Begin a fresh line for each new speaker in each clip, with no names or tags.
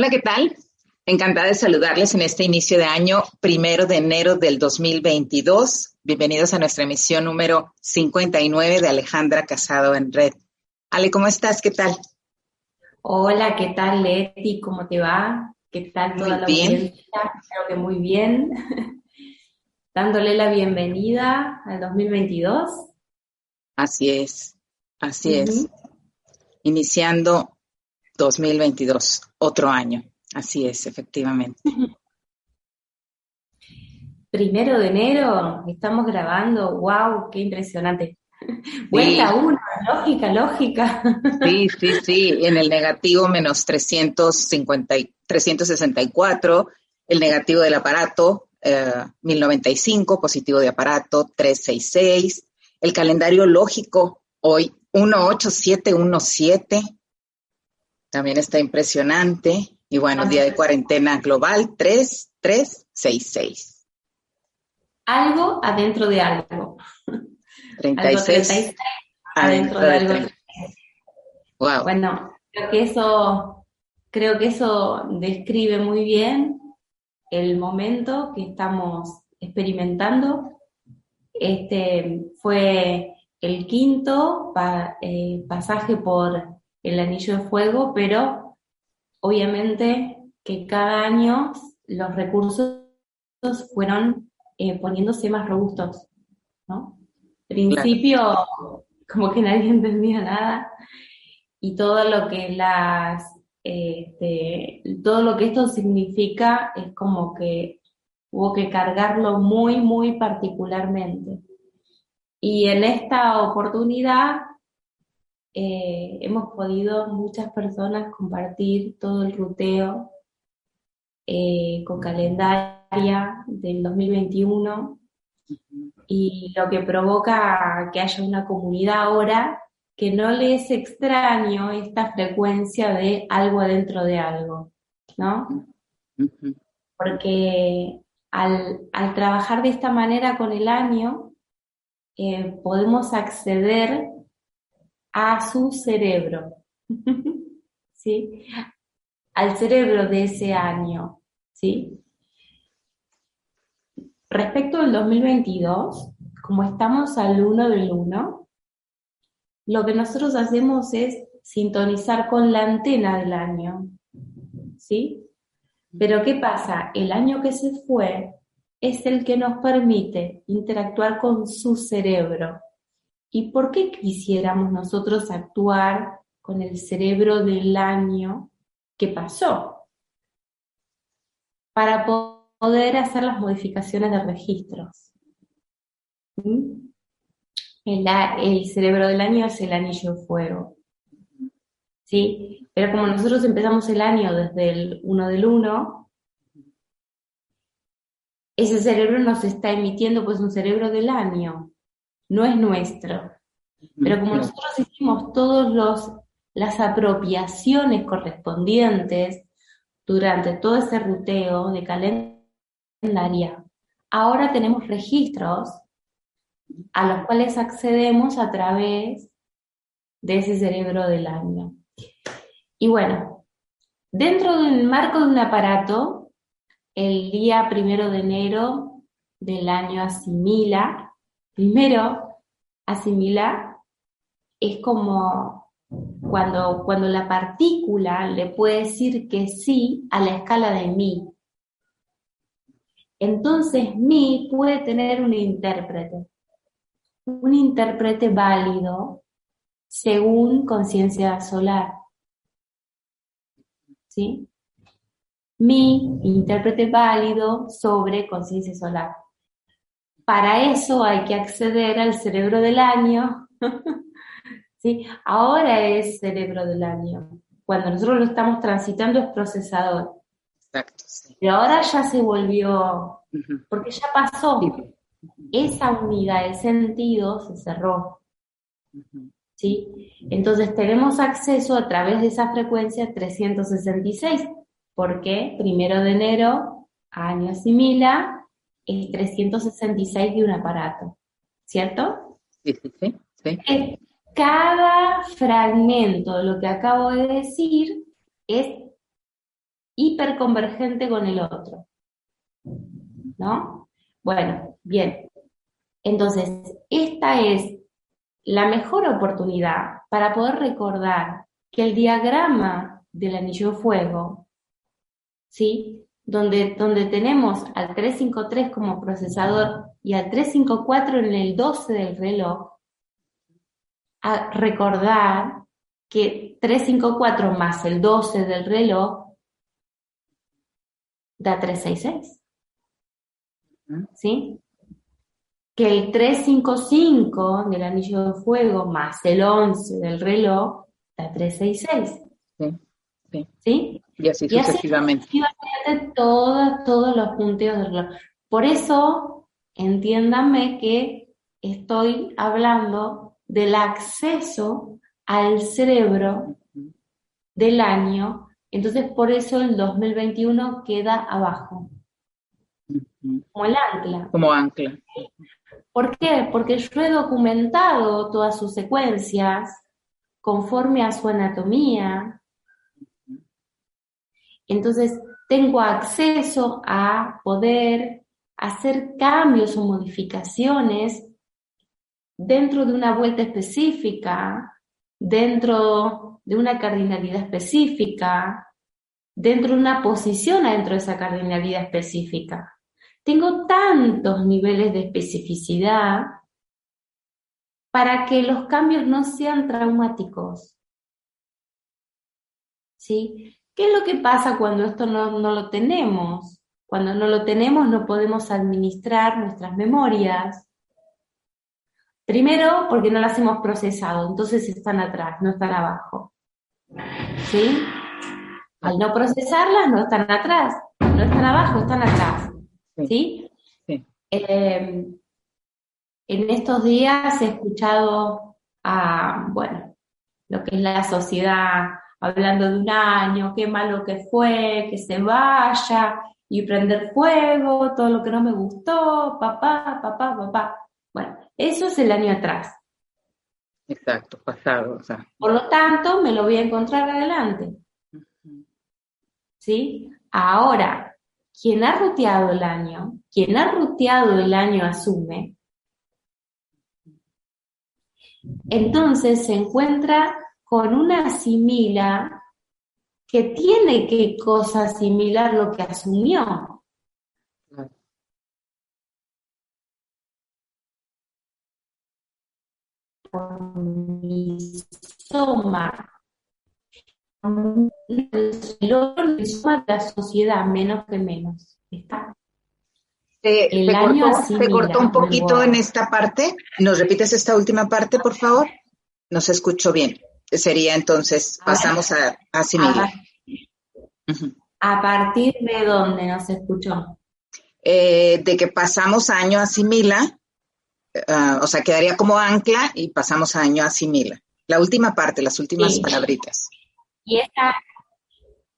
Hola, ¿qué tal? Encantada de saludarles en este inicio de año, primero de enero del 2022. Bienvenidos a nuestra emisión número 59 de Alejandra Casado en Red. Ale, ¿cómo estás? ¿Qué tal?
Hola, ¿qué tal, Leti? ¿Cómo te va? ¿Qué tal toda
muy
la
bien.
audiencia? Espero que muy bien. Dándole la bienvenida al 2022.
Así es, así es. Iniciando 2022, otro año. Así es, efectivamente.
Primero de enero, estamos grabando. ¡Wow! ¡Qué impresionante! Vuelta uno, lógica, lógica.
Sí, sí, sí. En el negativo menos 350, y- 364, el negativo del aparato eh, 1095, positivo de aparato 366, el calendario lógico hoy 18717, también está impresionante. Y bueno, día de cuarentena global 3366.
Algo adentro de algo. Algo
36
36 adentro de algo.
Wow.
Bueno, creo que eso, creo que eso describe muy bien el momento que estamos experimentando. Este fue el quinto pa- eh, pasaje por el anillo de fuego, pero obviamente que cada año los recursos fueron eh, poniéndose más robustos, ¿no? Principio, como que nadie entendía nada, y todo lo que las, este, todo lo que esto significa es como que hubo que cargarlo muy, muy particularmente. Y en esta oportunidad eh, hemos podido muchas personas compartir todo el ruteo eh, con calendaria del 2021 y lo que provoca que haya una comunidad ahora que no le es extraño esta frecuencia de algo adentro de algo, ¿no? Porque al, al trabajar de esta manera con el año, eh, podemos acceder a su cerebro, ¿sí? Al cerebro de ese año, ¿sí? Respecto al 2022, como estamos al 1 del 1, lo que nosotros hacemos es sintonizar con la antena del año, ¿sí? Pero ¿qué pasa? El año que se fue es el que nos permite interactuar con su cerebro. ¿Y por qué quisiéramos nosotros actuar con el cerebro del año que pasó? Para po- poder hacer las modificaciones de registros. ¿Mm? El cerebro del año es el anillo de fuego. ¿Sí? Pero como nosotros empezamos el año desde el 1 del 1, ese cerebro nos está emitiendo pues un cerebro del año, no es nuestro. Pero como nosotros hicimos todos los las apropiaciones correspondientes durante todo ese ruteo de calendaria, ahora tenemos registros a los cuales accedemos a través de ese cerebro del año. Y bueno, dentro del marco de un aparato, el día primero de enero del año asimila, primero asimila es como cuando, cuando la partícula le puede decir que sí a la escala de mi. Entonces mi puede tener un intérprete, un intérprete válido según conciencia solar. ¿Sí? Mi intérprete válido sobre conciencia solar. Para eso hay que acceder al cerebro del año ¿sí? Ahora es cerebro del año. Cuando nosotros lo estamos transitando es procesador. Exacto, sí. Pero ahora ya se volvió, porque ya pasó. Esa unidad de sentido se cerró. ¿Sí? Entonces tenemos acceso a través de esa frecuencia 366, porque primero de enero, año asimila, es 366 de un aparato, ¿cierto?
Sí, sí, sí. sí.
Eh, cada fragmento de lo que acabo de decir es hiperconvergente con el otro. ¿No? Bueno, bien. Entonces, esta es la mejor oportunidad para poder recordar que el diagrama del anillo de fuego, ¿sí? Donde, donde tenemos al 353 como procesador y al 354 en el 12 del reloj, a recordar que 354 más el 12 del reloj da 366. ¿Sí? Que el 355 del anillo de fuego más el 11 del reloj da 366. Sí.
Sí. Y así sucesivamente. Y así
todos, todos los punteos del reloj. Por eso, entiéndanme que estoy hablando del acceso al cerebro del año, entonces por eso el 2021 queda abajo, como el ancla.
Como ancla.
¿Por qué? Porque yo he documentado todas sus secuencias conforme a su anatomía. Entonces tengo acceso a poder hacer cambios o modificaciones dentro de una vuelta específica, dentro de una cardinalidad específica, dentro de una posición dentro de esa cardinalidad específica. Tengo tantos niveles de especificidad para que los cambios no sean traumáticos. ¿Sí? ¿Qué es lo que pasa cuando esto no, no lo tenemos? Cuando no lo tenemos no podemos administrar nuestras memorias, Primero, porque no las hemos procesado, entonces están atrás, no están abajo. ¿Sí? Al no procesarlas, no están atrás, no están abajo, están atrás. ¿Sí? Em, en estos días he escuchado a, bueno, lo que es la sociedad hablando de un año, qué malo que fue, que se vaya y prender fuego, todo lo que no me gustó, papá, papá, papá. Bueno, eso es el año atrás.
Exacto, pasado.
Por lo tanto, me lo voy a encontrar adelante. ¿Sí? Ahora, quien ha ruteado el año, quien ha ruteado el año asume, entonces se encuentra con una asimila que tiene que cosa asimilar lo que asumió. soma el soma de la sociedad, menos que menos. ¿Está?
el se, cortó, un poquito en esta parte. ¿Nos repites esta última parte, por favor? No se escuchó bien. Sería entonces, pasamos a, asimilar.
¿A partir de dónde nos escuchó?
Eh, de que pasamos año asimila Ah, o sea, quedaría como ancla y pasamos a año asimila. La última parte, las últimas palabritas.
Y, esta,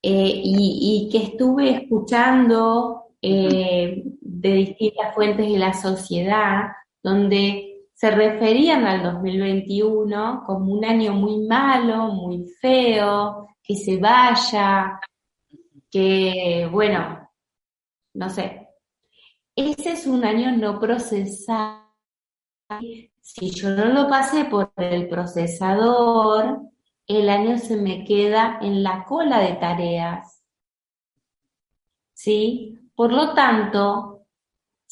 eh, y, que estuve escuchando eh, de distintas fuentes de la sociedad, donde se referían al 2021 como un año muy malo, muy feo, que se vaya, que, bueno, no sé. Ese es un año no procesado si yo no lo pasé por el procesador, el año se me queda en la cola de tareas. ¿Sí? Por lo tanto,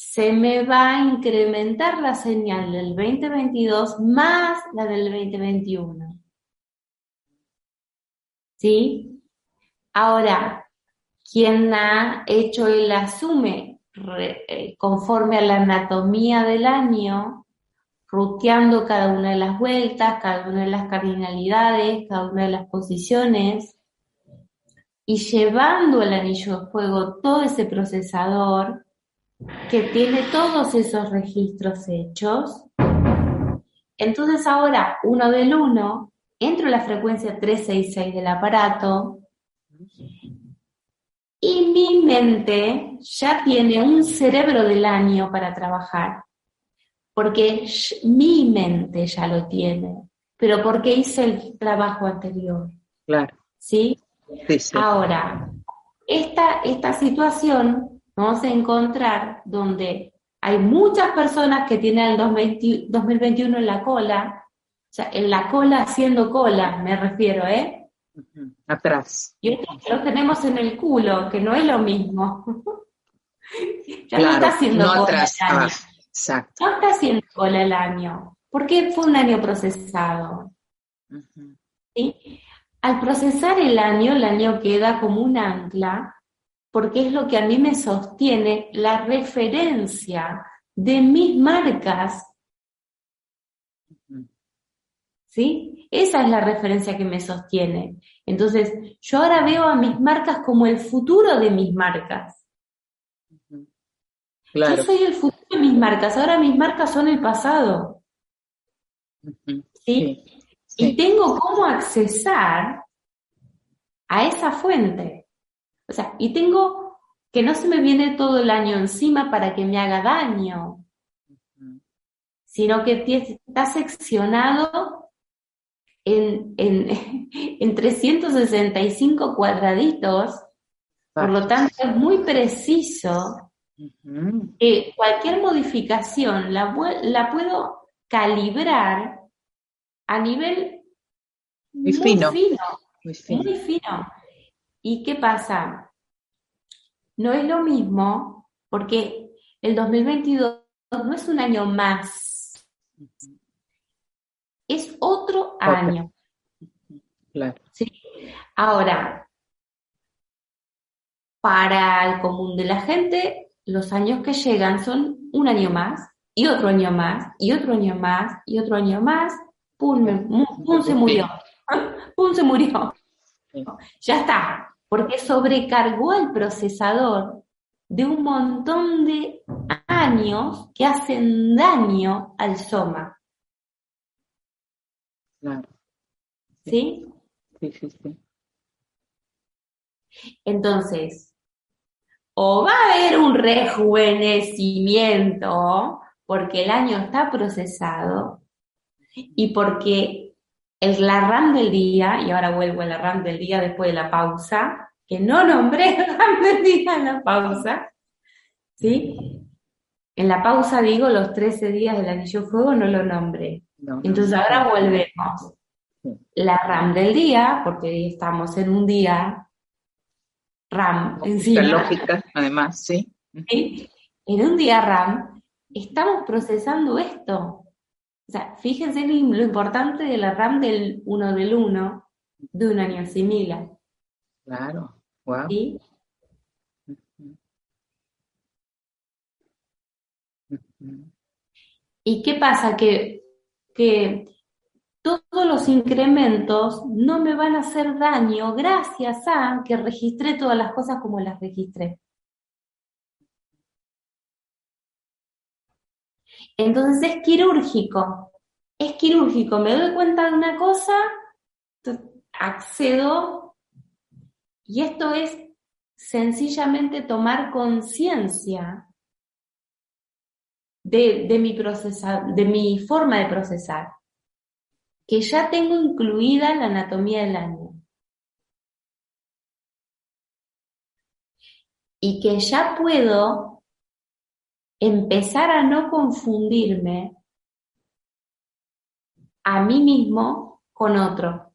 se me va a incrementar la señal del 2022 más la del 2021. ¿Sí? Ahora, quien ha hecho el asume eh, conforme a la anatomía del año, ruteando cada una de las vueltas, cada una de las cardinalidades, cada una de las posiciones, y llevando el anillo de fuego todo ese procesador que tiene todos esos registros hechos. Entonces ahora, uno del uno, entro en la frecuencia 366 del aparato y mi mente ya tiene un cerebro del año para trabajar porque mi mente ya lo tiene, pero porque hice el trabajo anterior.
Claro.
¿Sí? Ahora, esta, esta situación vamos a encontrar donde hay muchas personas que tienen el 2021 en la cola, o sea, en la cola haciendo cola, me refiero, ¿eh?
Atrás.
Y otros lo tenemos en el culo, que no es lo mismo.
ya no está haciendo no atrás,
Exacto. No está haciendo cola el año, porque fue un año procesado. Al procesar el año, el año queda como un ancla, porque es lo que a mí me sostiene la referencia de mis marcas. ¿Sí? Esa es la referencia que me sostiene. Entonces, yo ahora veo a mis marcas como el futuro de mis marcas. Yo soy el futuro de mis marcas, ahora mis marcas son el pasado. ¿Sí? Y tengo cómo accesar a esa fuente. O sea, y tengo que no se me viene todo el año encima para que me haga daño, sino que está seccionado en, en, en 365 cuadraditos, por lo tanto es muy preciso eh, cualquier modificación la, la, puedo calibrar a nivel muy, fino, muy, fino. ¿Y qué pasa? No es lo mismo porque el 2022 no es un año más, es otro año. Ahora, para el común de la gente, los años que llegan son un año más, y otro año más, y otro año más, y otro año más, pum, pum se murió, pum se murió. Ya está, porque sobrecargó el procesador de un montón de años que hacen daño al soma.
Claro.
¿Sí?
Sí, sí, sí.
Entonces, o va a haber un rejuvenecimiento porque el año está procesado y porque es la RAM del día, y ahora vuelvo a la RAM del día después de la pausa, que no nombré RAM del día en la pausa, ¿sí? En la pausa digo los 13 días del anillo fuego, no lo nombré. Entonces ahora volvemos. La RAM del día, porque estamos en un día RAM encima.
lógica, además, sí.
En un día RAM estamos procesando esto. O sea, fíjense lo, importante de la RAM del 1 del 1 de un año asimila.
Claro, wow.
¿Y qué pasa? Que, que todos los incrementos no me van a hacer daño gracias a que registré todas las cosas como las registré. Entonces es quirúrgico, es quirúrgico, me doy cuenta de una cosa, accedo y esto es sencillamente tomar conciencia de, de, mi forma de procesar que ya tengo incluida la anatomía del año. Y que ya puedo empezar a no confundirme a mí mismo con otro.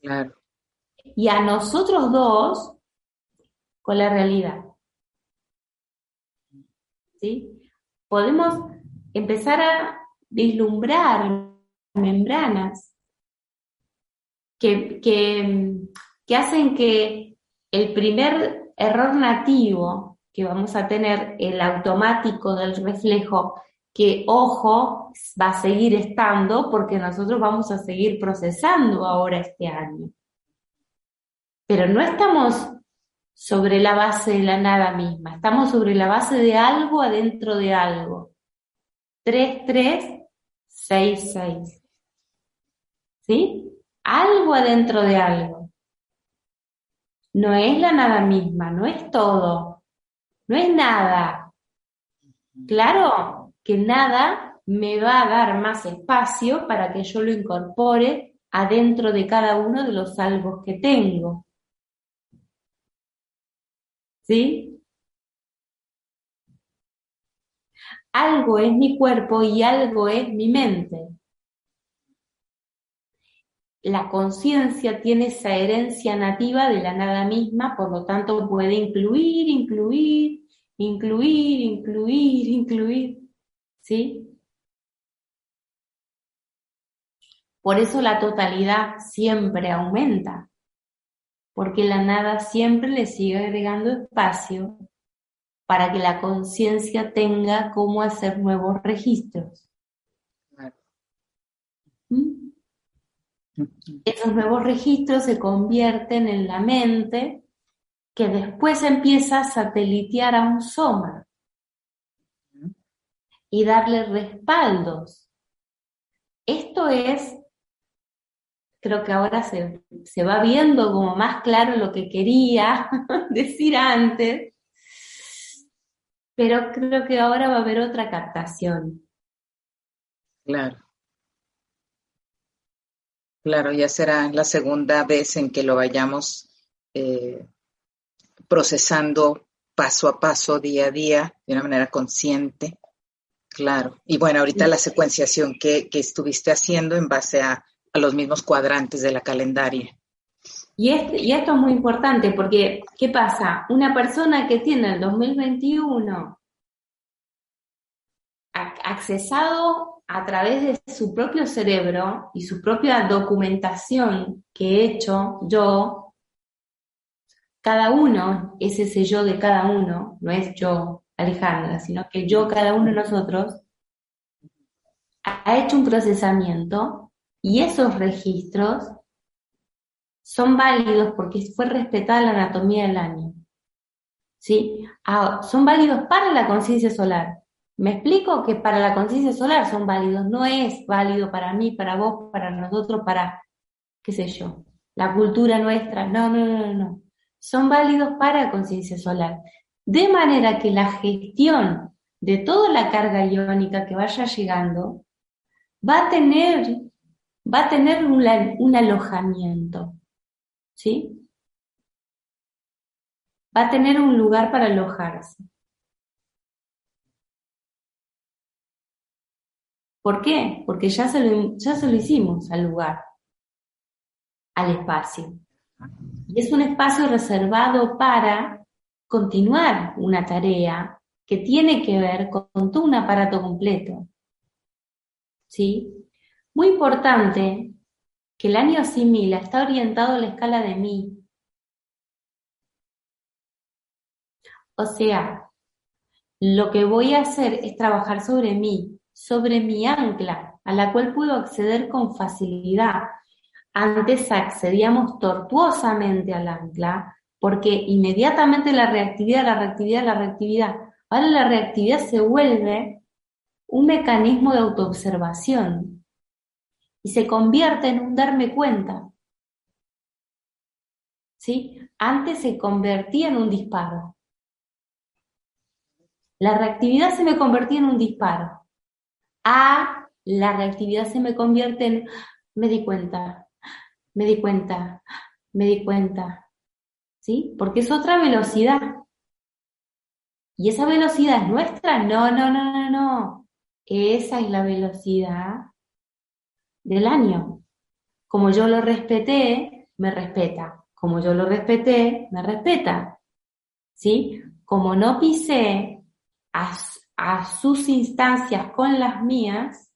Claro.
Y a nosotros dos con la realidad. ¿Sí? Podemos empezar a vislumbrar membranas que, que, hacen que el primer error nativo que vamos a tener, el automático del reflejo, que ojo, va a seguir estando porque nosotros vamos a seguir procesando ahora este año. Pero no estamos sobre la base de la nada misma, estamos sobre la base de algo adentro de algo. 3, 3, 6, 6. ¿Sí? Algo adentro de algo. No es la nada misma, no es todo, no es nada. Claro que nada me va a dar más espacio para que yo lo incorpore adentro de cada uno de los algo que tengo. ¿Sí? Algo es mi cuerpo y algo es mi mente la conciencia tiene esa herencia nativa de la nada misma, por lo tanto puede incluir, incluir, incluir, incluir, incluir. ¿Sí? Por eso la totalidad siempre aumenta, porque la nada siempre le sigue agregando espacio para que la conciencia tenga cómo hacer nuevos registros. Esos nuevos registros se convierten en la mente que después empieza a satelitear a un soma y darle respaldos. Esto es, creo que ahora se, se va viendo como más claro lo que quería decir antes, pero creo que ahora va a haber otra captación.
Claro. Claro, ya será la segunda vez en que lo vayamos eh, procesando paso a paso, día a día, de una manera consciente. Claro. Y bueno, ahorita la secuenciación que, estuviste haciendo en base a, los mismos cuadrantes de la calendaria.
Y, y esto es muy importante porque, ¿qué pasa? Una persona que tiene el 2021 accesado a través de su propio cerebro y su propia documentación que he hecho yo, cada uno es ese yo de cada uno, no es yo Alejandra, sino que yo, cada uno de nosotros, ha hecho un procesamiento y esos registros son válidos porque fue respetada la anatomía del año. ¿Sí? Ah, son válidos para la conciencia solar. Me explico que para la conciencia solar son válidos, no es válido para mí, para vos, para nosotros, para, qué sé yo, la cultura nuestra, no, no, no, no. Son válidos para conciencia solar. De manera que la gestión de toda la carga iónica que vaya llegando va a tener, va a tener un, un alojamiento, ¿sí? Va a tener un lugar para alojarse. ¿Por qué? Porque ya se, lo, ya se lo hicimos al lugar, al espacio. Y es un espacio reservado para continuar una tarea que tiene que ver con todo un aparato completo. ¿Sí? Muy importante que el año asimila está orientado a la escala de mí. O sea, lo que voy a hacer es trabajar sobre mí, sobre mi ancla, a la cual puedo acceder con facilidad. Antes accedíamos tortuosamente al ancla, porque inmediatamente la reactividad, la reactividad, la reactividad. Ahora la reactividad se vuelve un mecanismo de autoobservación y se convierte en un darme cuenta. ¿Sí? Antes se convertía en un disparo. La reactividad se me convertía en un disparo a la reactividad se me convierte en me di cuenta, me di cuenta, me di cuenta. ¿Sí? Porque es otra velocidad. ¿Y esa velocidad es nuestra? No, no, no, no, no. Esa es la velocidad del año. Como yo lo respeté, me respeta. Como yo lo respeté, me respeta. ¿Sí? Como no pisé a, a sus instancias con las mías,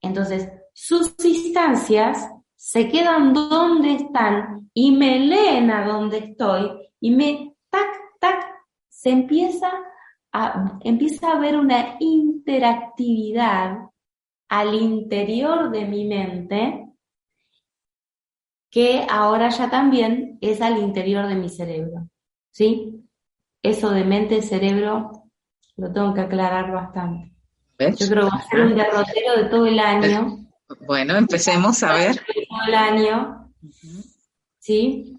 entonces sus instancias se quedan donde están y me leen a donde estoy y me tac, tac, se empieza a, empieza a haber una interactividad al interior de mi mente que ahora ya también es al interior de mi cerebro. ¿Sí? Eso de mente-cerebro lo tengo que aclarar bastante. Yo creo que va a ser un derrotero de todo el año.
Bueno, empecemos a ver.
todo el año. ¿Sí?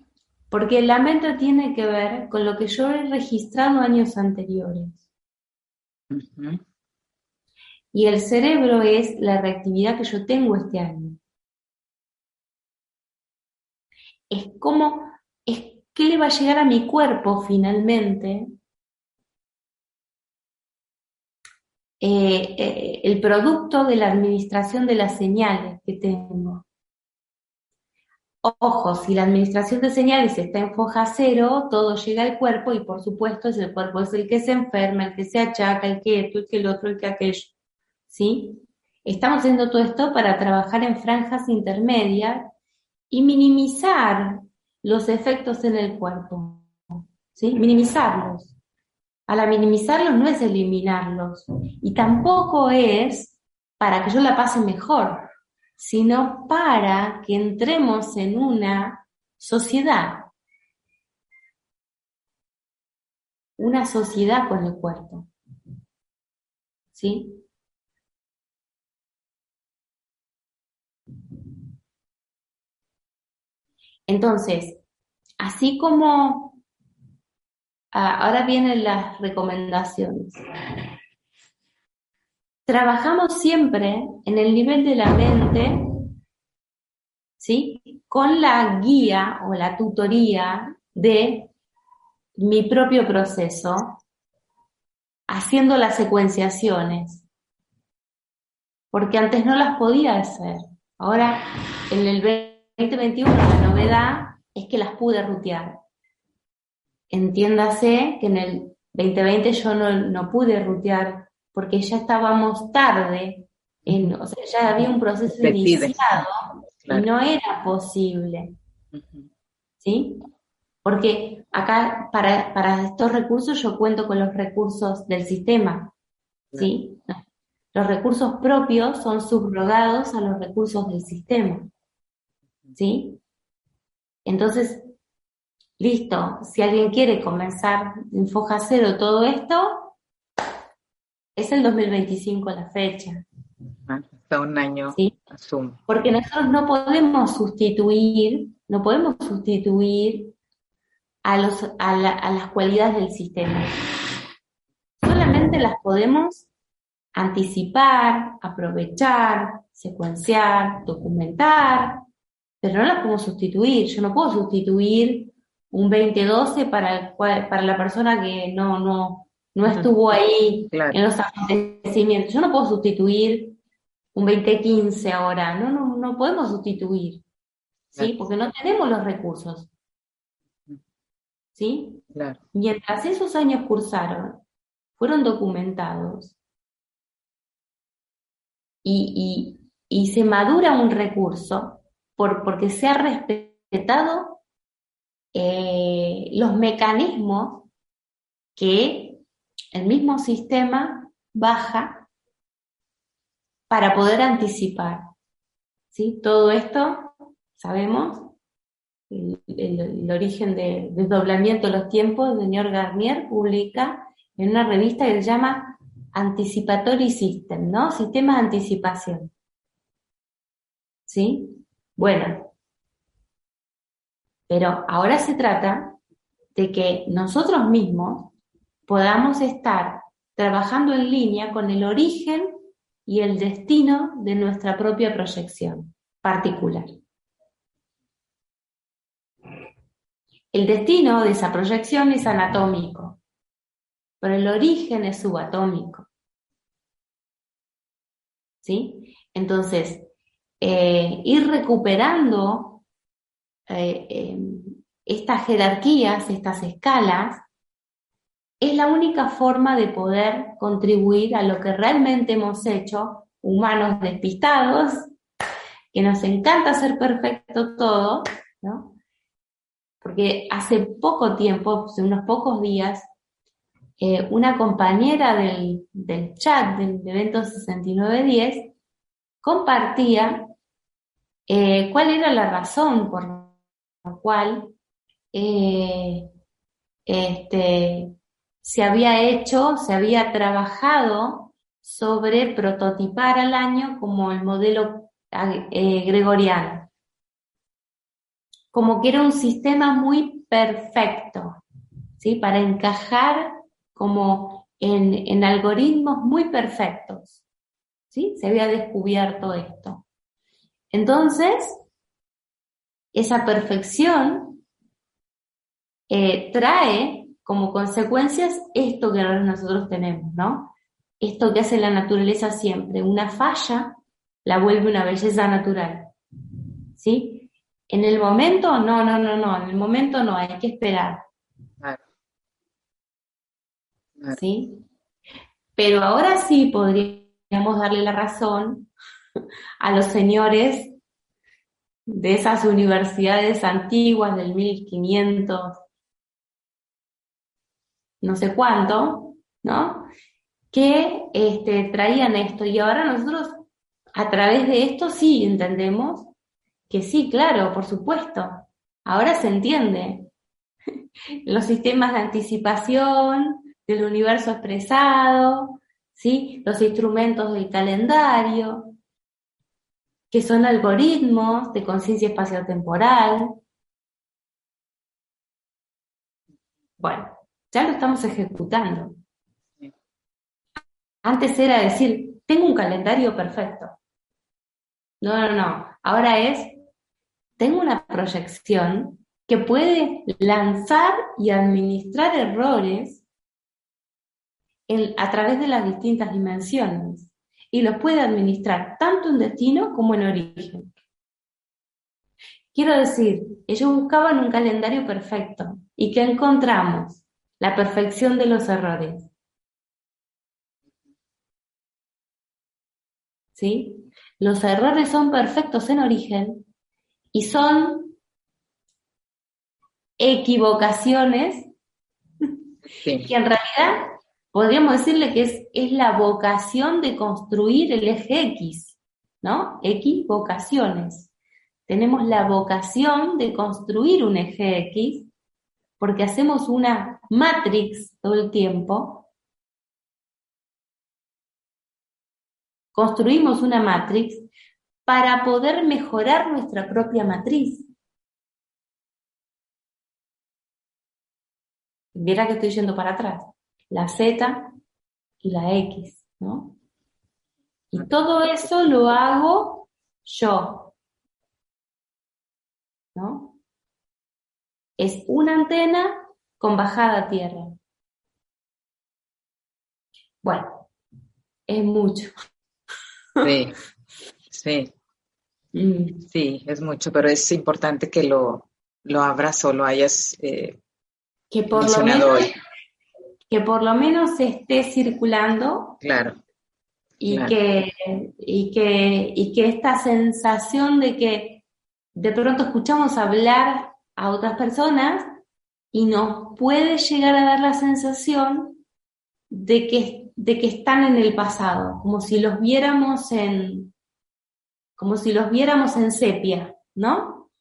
Porque la mente tiene que ver con lo que yo he registrado años anteriores. Y el cerebro es la reactividad que yo tengo este año. Es como, es qué le va a llegar a mi cuerpo finalmente eh, eh, el producto de la administración de las señales que tengo. Ojo, si la administración de señales está en foja cero, todo llega al cuerpo y por supuesto es el cuerpo es el que se enferma, el que se achaca, el que esto, el que el otro, el que aquello. ¿Sí? Estamos haciendo todo esto para trabajar en franjas intermedias y minimizar los efectos en el cuerpo. ¿Sí? Minimizarlos. Al minimizarlos no es eliminarlos y tampoco es para que yo la pase mejor sino para que entremos en una sociedad, una sociedad con el cuerpo. ¿Sí? Entonces, así como ah, ahora vienen las recomendaciones. Trabajamos siempre en el nivel de la mente, ¿sí? Con la guía o la tutoría de mi propio proceso, haciendo las secuenciaciones, porque antes no las podía hacer. Ahora, en el 2021, la novedad es que las pude rutear. Entiéndase que en el 2020 yo no, no pude rutear porque ya estábamos tarde, en, o sea, ya había un proceso iniciado y no era posible. ¿Sí? Porque acá, para, para, estos recursos, yo cuento con los recursos del sistema. ¿Sí? Los recursos propios son subrogados a los recursos del sistema. ¿Sí? Entonces, listo, si alguien quiere comenzar en foja cero todo esto, es el 2025 la fecha.
Hasta un año.
¿Sí? Porque nosotros no podemos sustituir, no podemos sustituir a, los, a, a las cualidades del sistema. Solamente las podemos anticipar, aprovechar, secuenciar, documentar, pero no las podemos sustituir. Yo no puedo sustituir un 2012 para, para la persona que no, no, no estuvo ahí en los acontecimientos. Yo no puedo sustituir un 2015 ahora, no, no, no podemos sustituir, ¿sí? Porque no tenemos los recursos. ¿Sí? Mientras esos años cursaron, fueron documentados y, y, se madura un recurso por, porque se ha respetado eh, los mecanismos que el mismo sistema baja para poder anticipar. ¿sí? Todo esto, sabemos, el, origen del desdoblamiento de los tiempos, el señor Garnier publica en una revista que se llama Anticipatory System, ¿no? Sistemas de anticipación. ¿Sí? Bueno, pero ahora se trata de que nosotros mismos podamos estar trabajando en línea con el origen y el destino de nuestra propia proyección particular. El destino de esa proyección es anatómico, pero el origen es subatómico. ¿Sí? Entonces, eh, ir recuperando eh, em, estas jerarquías, estas escalas, es la única forma de poder contribuir a lo que realmente hemos hecho, humanos despistados, que nos encanta hacer perfecto todo, ¿no? Porque hace poco tiempo, hace unos pocos días, eh, una compañera del, chat del evento 6910 compartía eh, cuál era la razón por cual eh, este, se había hecho, se había trabajado sobre prototipar al año como el modelo eh, gregoriano. Como que era un sistema muy perfecto, ¿sí? Para encajar como en, en algoritmos muy perfectos, ¿sí? Se había descubierto esto. Entonces, esa perfección eh, trae como consecuencias esto que nosotros tenemos, ¿no? Esto que hace la naturaleza siempre, una falla la vuelve una belleza natural, ¿sí? En el momento, no, no, no, no, en el momento no, hay que esperar. ¿Sí? Pero ahora sí podríamos darle la razón a los señores de esas universidades antiguas del 1500, no sé cuánto, ¿no? Que este, traían esto y ahora nosotros a través de esto sí entendemos que sí, claro, por supuesto, ahora se entiende. Los sistemas de anticipación del universo expresado, ¿sí? los instrumentos del calendario, que son algoritmos de conciencia espacio-temporal. Bueno, ya lo estamos ejecutando. Antes era decir, tengo un calendario perfecto. No, no, no. Ahora es, tengo una proyección que puede lanzar y administrar errores a través de las distintas dimensiones y los puede administrar tanto en destino como en origen. Quiero decir, ellos buscaban un calendario perfecto y que encontramos la perfección de los errores. ¿Sí? Los errores son perfectos en origen y son equivocaciones que en realidad podríamos decirle que es, la vocación de construir el eje X, ¿no? X vocaciones. Tenemos la vocación de construir un eje X porque hacemos una matrix todo el tiempo. Construimos una matrix para poder mejorar nuestra propia matriz. Viera que estoy yendo para atrás la Z y la X, ¿no? Y todo eso lo hago yo, ¿no? Es una antena con bajada a tierra. Bueno, es mucho.
Sí, sí. Mm. Sí, es mucho, pero es importante que lo, lo abras o lo hayas eh,
que por lo menos, hoy que por lo menos esté circulando.
Claro.
Y, Que, y, que, y que esta sensación de que de pronto escuchamos hablar a otras personas y nos puede llegar a dar la sensación de que, de que están en el pasado, como si los viéramos en, como si los viéramos en sepia, ¿no?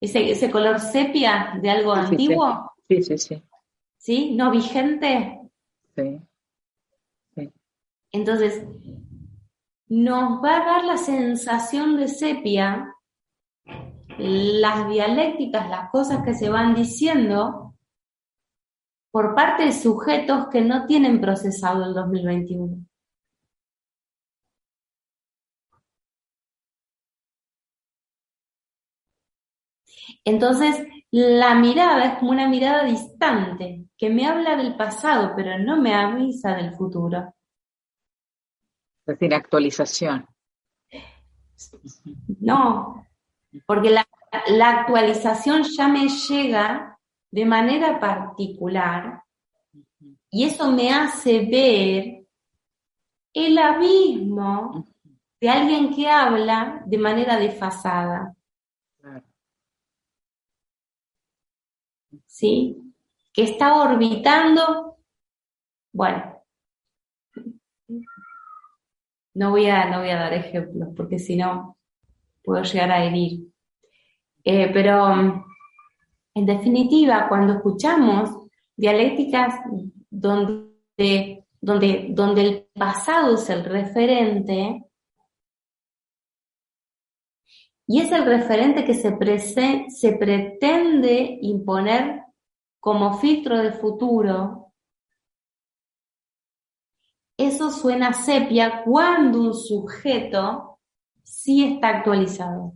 Ese, ese color sepia de algo antiguo.
Sí, sí, sí.
¿Sí? ¿No vigente?
Sí.
Entonces, nos va a dar la sensación de sepia, las dialécticas, las cosas que se van diciendo por parte de sujetos que no tienen procesado el 2021. Entonces, la mirada es como una mirada distante, que me habla del pasado, pero no me avisa del futuro.
Es decir, actualización.
No, Porque la, la actualización ya me llega de manera particular y eso me hace ver el abismo de alguien que habla de manera desfasada. ¿Sí? Que está orbitando, bueno, no voy a, no voy a dar ejemplos porque si no puedo llegar a herir. Eh, pero en definitiva, cuando escuchamos dialécticas donde, donde, donde el pasado es el referente, y es el referente que se, se pretende imponer como filtro de futuro, eso suena sepia cuando un sujeto sí está actualizado.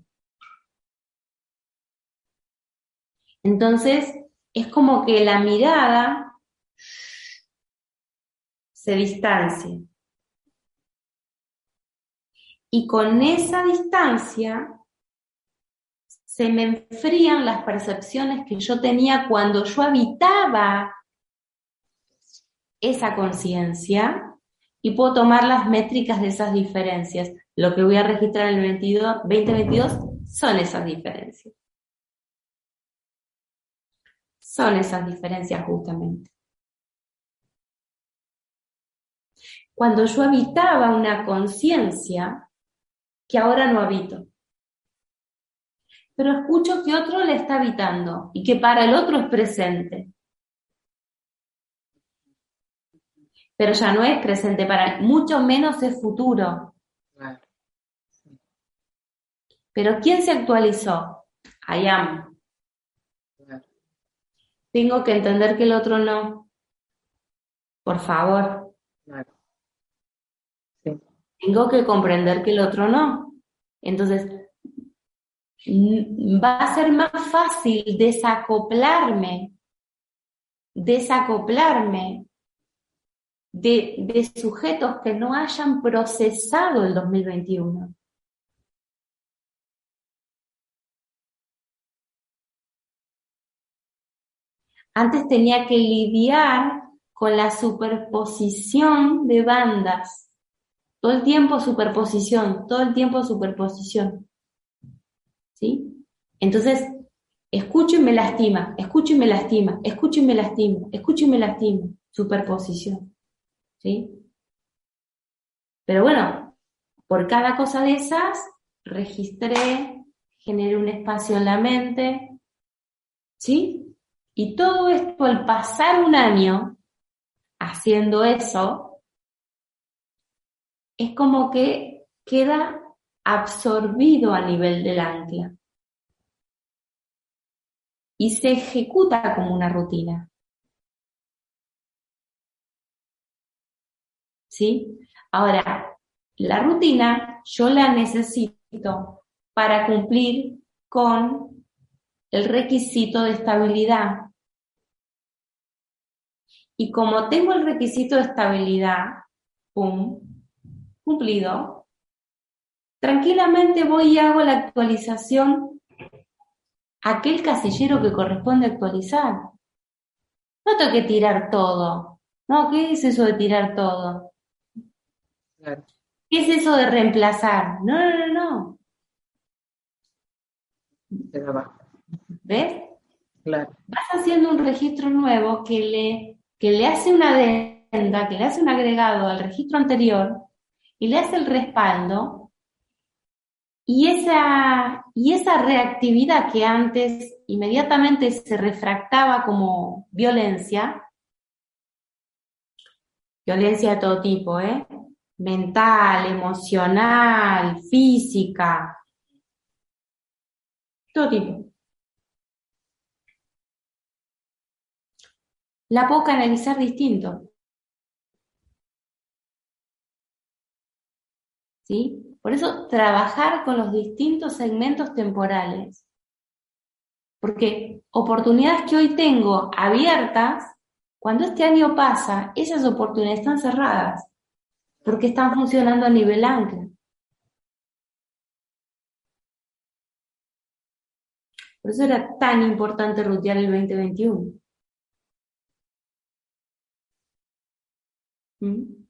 Entonces, es como que la mirada se distancia. Y con esa distancia se me enfrían las percepciones que yo tenía cuando yo habitaba esa conciencia y puedo tomar las métricas de esas diferencias. Lo que voy a registrar en el 2022 son esas diferencias. Son esas diferencias justamente. Cuando yo habitaba una conciencia que ahora no habito pero escucho que otro le está habitando y que para el otro es presente. Pero ya no es presente para mucho menos es futuro. Pero ¿quién se actualizó? I am. Tengo que entender que el otro no. Por favor. Tengo que comprender que el otro no. Entonces, va a ser más fácil desacoplarme, desacoplarme de, de sujetos que no hayan procesado el 2021. Antes tenía que lidiar con la superposición de bandas. Todo el tiempo superposición, todo el tiempo superposición. ¿Sí? Entonces, escucho y me lastima, escucho y me lastima, escucho y me lastima, escucho y me lastima, superposición, ¿sí? Pero bueno, por cada cosa de esas, registré, generé un espacio en la mente, ¿sí? Y todo esto al pasar un año haciendo eso, es como que queda absorbido a nivel del ancla y se ejecuta como una rutina. ¿Sí? Ahora, la rutina yo la necesito para cumplir con el requisito de estabilidad. Y como tengo el requisito de estabilidad, pum, cumplido, tranquilamente voy y hago la actualización aquel casillero que corresponde actualizar. No tengo que tirar todo. No, ¿qué es eso de tirar todo? ¿Qué es eso de reemplazar? No, no, no, no. ¿Ves? Claro. Vas haciendo un registro nuevo que le, que le hace una adenda, que le hace un agregado al registro anterior y le hace el respaldo y esa, y esa reactividad que antes inmediatamente se refractaba como violencia, violencia de todo tipo, ¿eh? mental, emocional, física, todo tipo. La puedo canalizar distinto. ¿Sí? Por eso, trabajar con los distintos segmentos temporales. Porque oportunidades que hoy tengo abiertas, cuando este año pasa, esas oportunidades están cerradas, porque están funcionando a nivel ancla. Por eso era tan importante rutear el 2021. ¿Mm?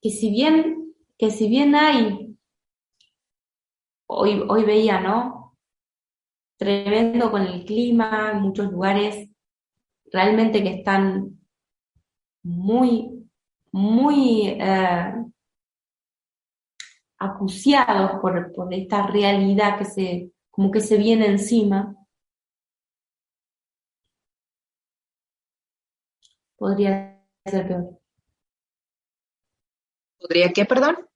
Que si bien, que si bien hay, hoy, hoy veía, ¿no? Tremendo con el clima, muchos lugares realmente que están muy, muy eh, acuciados por, por esta realidad que se, como que se viene encima, podría ser peor.
¿Podría qué, perdón?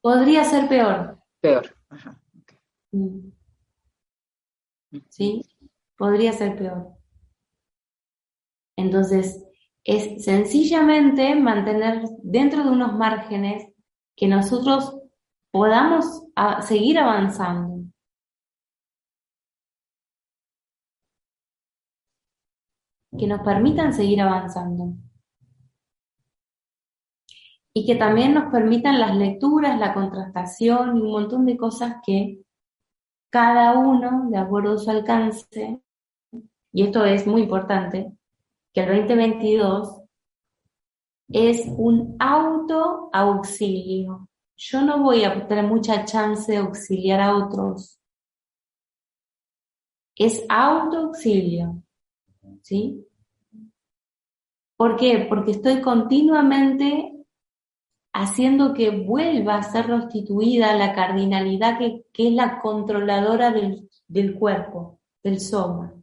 Podría ser peor.
Peor. Ajá.
Mm. ¿Sí? Podría ser peor. Entonces, es sencillamente mantener dentro de unos márgenes que nosotros podamos seguir avanzando. Que nos permitan seguir avanzando. Y que también nos permitan las lecturas, la contrastación y un montón de cosas que cada uno, de acuerdo a su alcance, y esto es muy importante, que el 2022 es un auto auxilio. Yo no voy a tener mucha chance de auxiliar a otros. Es auto auxilio. ¿Sí? ¿Por qué? Porque estoy continuamente haciendo que vuelva a ser restituida la cardinalidad que, es la controladora del, del cuerpo, del soma.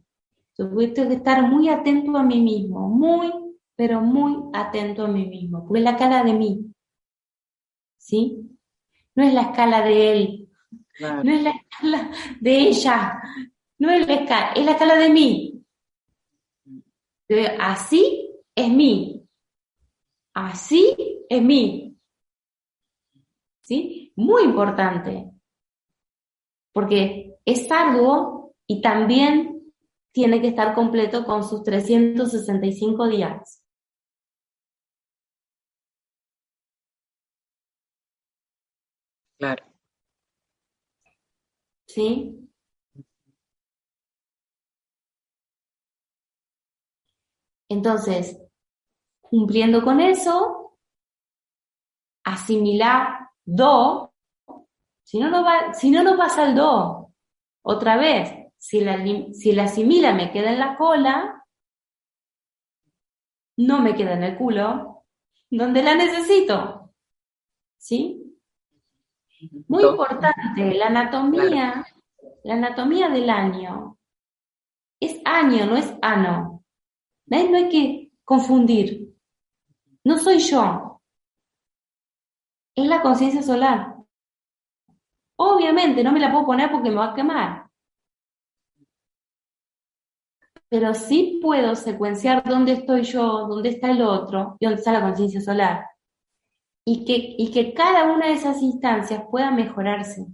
Entonces, tengo que estar muy atento a mí mismo, muy, pero muy atento a mí mismo, porque es la escala de mí. ¿Sí? No es la escala de él, no es la escala de ella, no es la escala, es la escala de mí. Así es mí. Así es mí. ¿Sí? Muy importante. Porque es algo y también tiene que estar completo con sus 365 días.
Claro.
¿Sí? Entonces, cumpliendo con eso, asimilar do, si no, no va, si no, no pasa el do. Otra vez, si la, si la asimila me queda en la cola, no me queda en el culo, donde la necesito. ¿Sí? Muy importante, la anatomía, la anatomía del año. Es año, no es ano. No hay que confundir. No soy yo. Es la conciencia solar. Obviamente no me la puedo poner porque me va a quemar pero sí puedo secuenciar dónde estoy yo, dónde está el otro y dónde está la conciencia solar. Y que, y que cada una de esas instancias pueda mejorarse.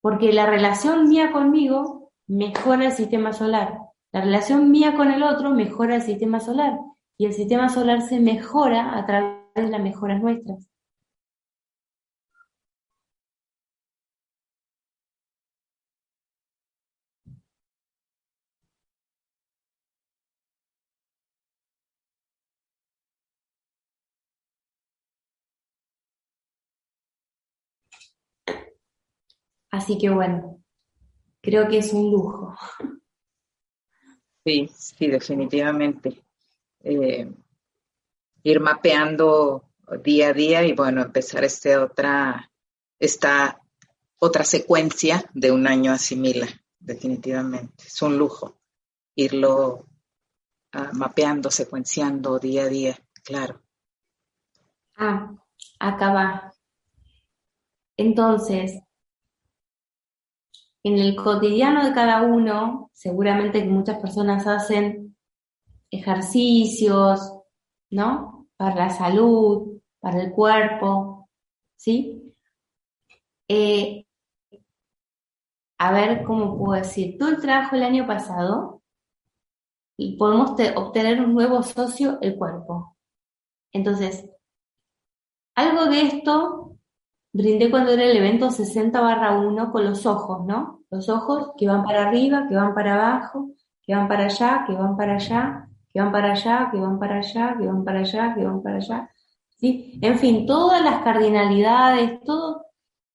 Porque la relación mía conmigo mejora el sistema solar. La relación mía con el otro mejora el sistema solar. Y el sistema solar se mejora a través de las mejoras nuestras. Así que bueno, creo que es un lujo.
Sí, sí, definitivamente. Eh, ir mapeando día a día y bueno, empezar este otra, esta otra secuencia de un año asimila, definitivamente. Es un lujo irlo ah, mapeando, secuenciando día a día, claro.
Ah, acá va. Entonces, en el cotidiano de cada uno, seguramente muchas personas hacen ejercicios, ¿no? Para la salud, para el cuerpo, ¿sí? Eh, a ver cómo puedo decir, todo el trabajo el año pasado y podemos obtener un nuevo socio, el cuerpo. Entonces, algo de esto brindé cuando era el evento 60 barra 1 con los ojos, ¿no? Los ojos que van para arriba, que van para abajo, que van para allá, que van para allá, que van para allá, que van para allá, que van para allá, que van para allá. ¿Sí? En fin, todas las cardinalidades, todo,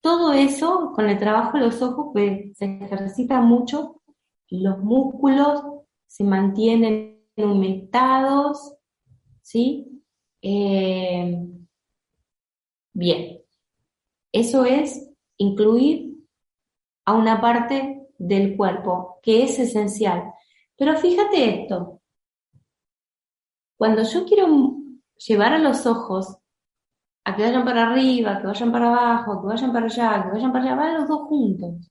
todo eso con el trabajo de los ojos pues, se ejercita mucho, los músculos se mantienen humectados, ¿sí? Eh, bien, eso es incluir a una parte del cuerpo que es esencial. Pero fíjate esto, cuando yo quiero llevar a los ojos a que vayan para arriba, que vayan para abajo, que vayan para allá, que vayan para allá, van los dos juntos.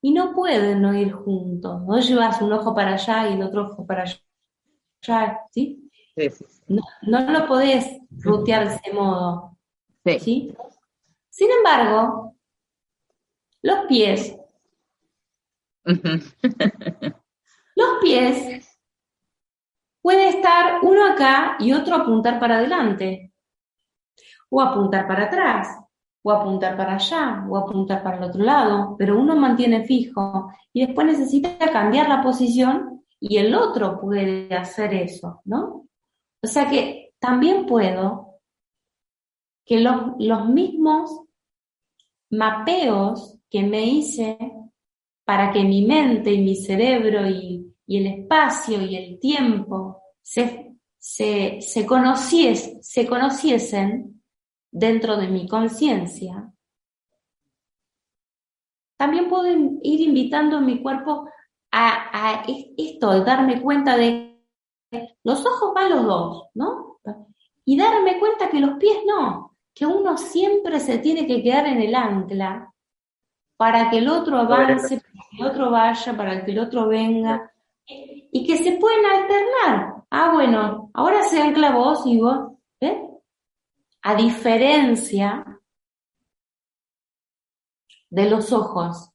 Y no pueden no ir juntos. No llevas un ojo para allá y el otro ojo para allá, ¿sí? No, no, lo podés rutear de ese modo. ¿sí? Sin embargo, los pies, los pies puede estar uno acá y otro apuntar para adelante, o apuntar para atrás, o apuntar para allá, o apuntar para el otro lado, pero uno mantiene fijo y después necesita cambiar la posición y el otro puede hacer eso, ¿no? O sea que también puedo que los, los mismos mapeos que me hice para que mi mente y mi cerebro y y el espacio y el tiempo se, se, se, se conociesen dentro de mi conciencia, también puedo ir invitando a mi cuerpo a, a esto, darme cuenta de los ojos van los dos, ¿no? Y darme cuenta que los pies no, que uno siempre se tiene que quedar en el ancla para que el otro avance, para que el otro vaya, para que el otro venga, y que se pueden alternar. Ah, bueno, ahora se ancla vos y vos, ¿eh? A diferencia de los ojos.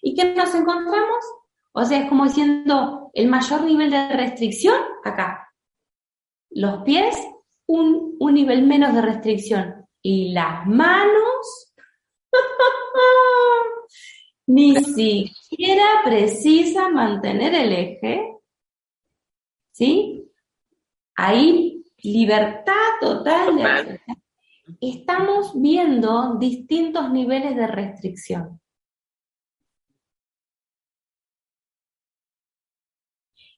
¿Y qué nos encontramos? O sea, es como diciendo el mayor nivel de restricción acá. Los pies, un, un nivel menos de restricción. Y las manos, ni siquiera precisa mantener el eje, ¿sí? Ahí, libertad total. Estamos viendo distintos niveles de restricción.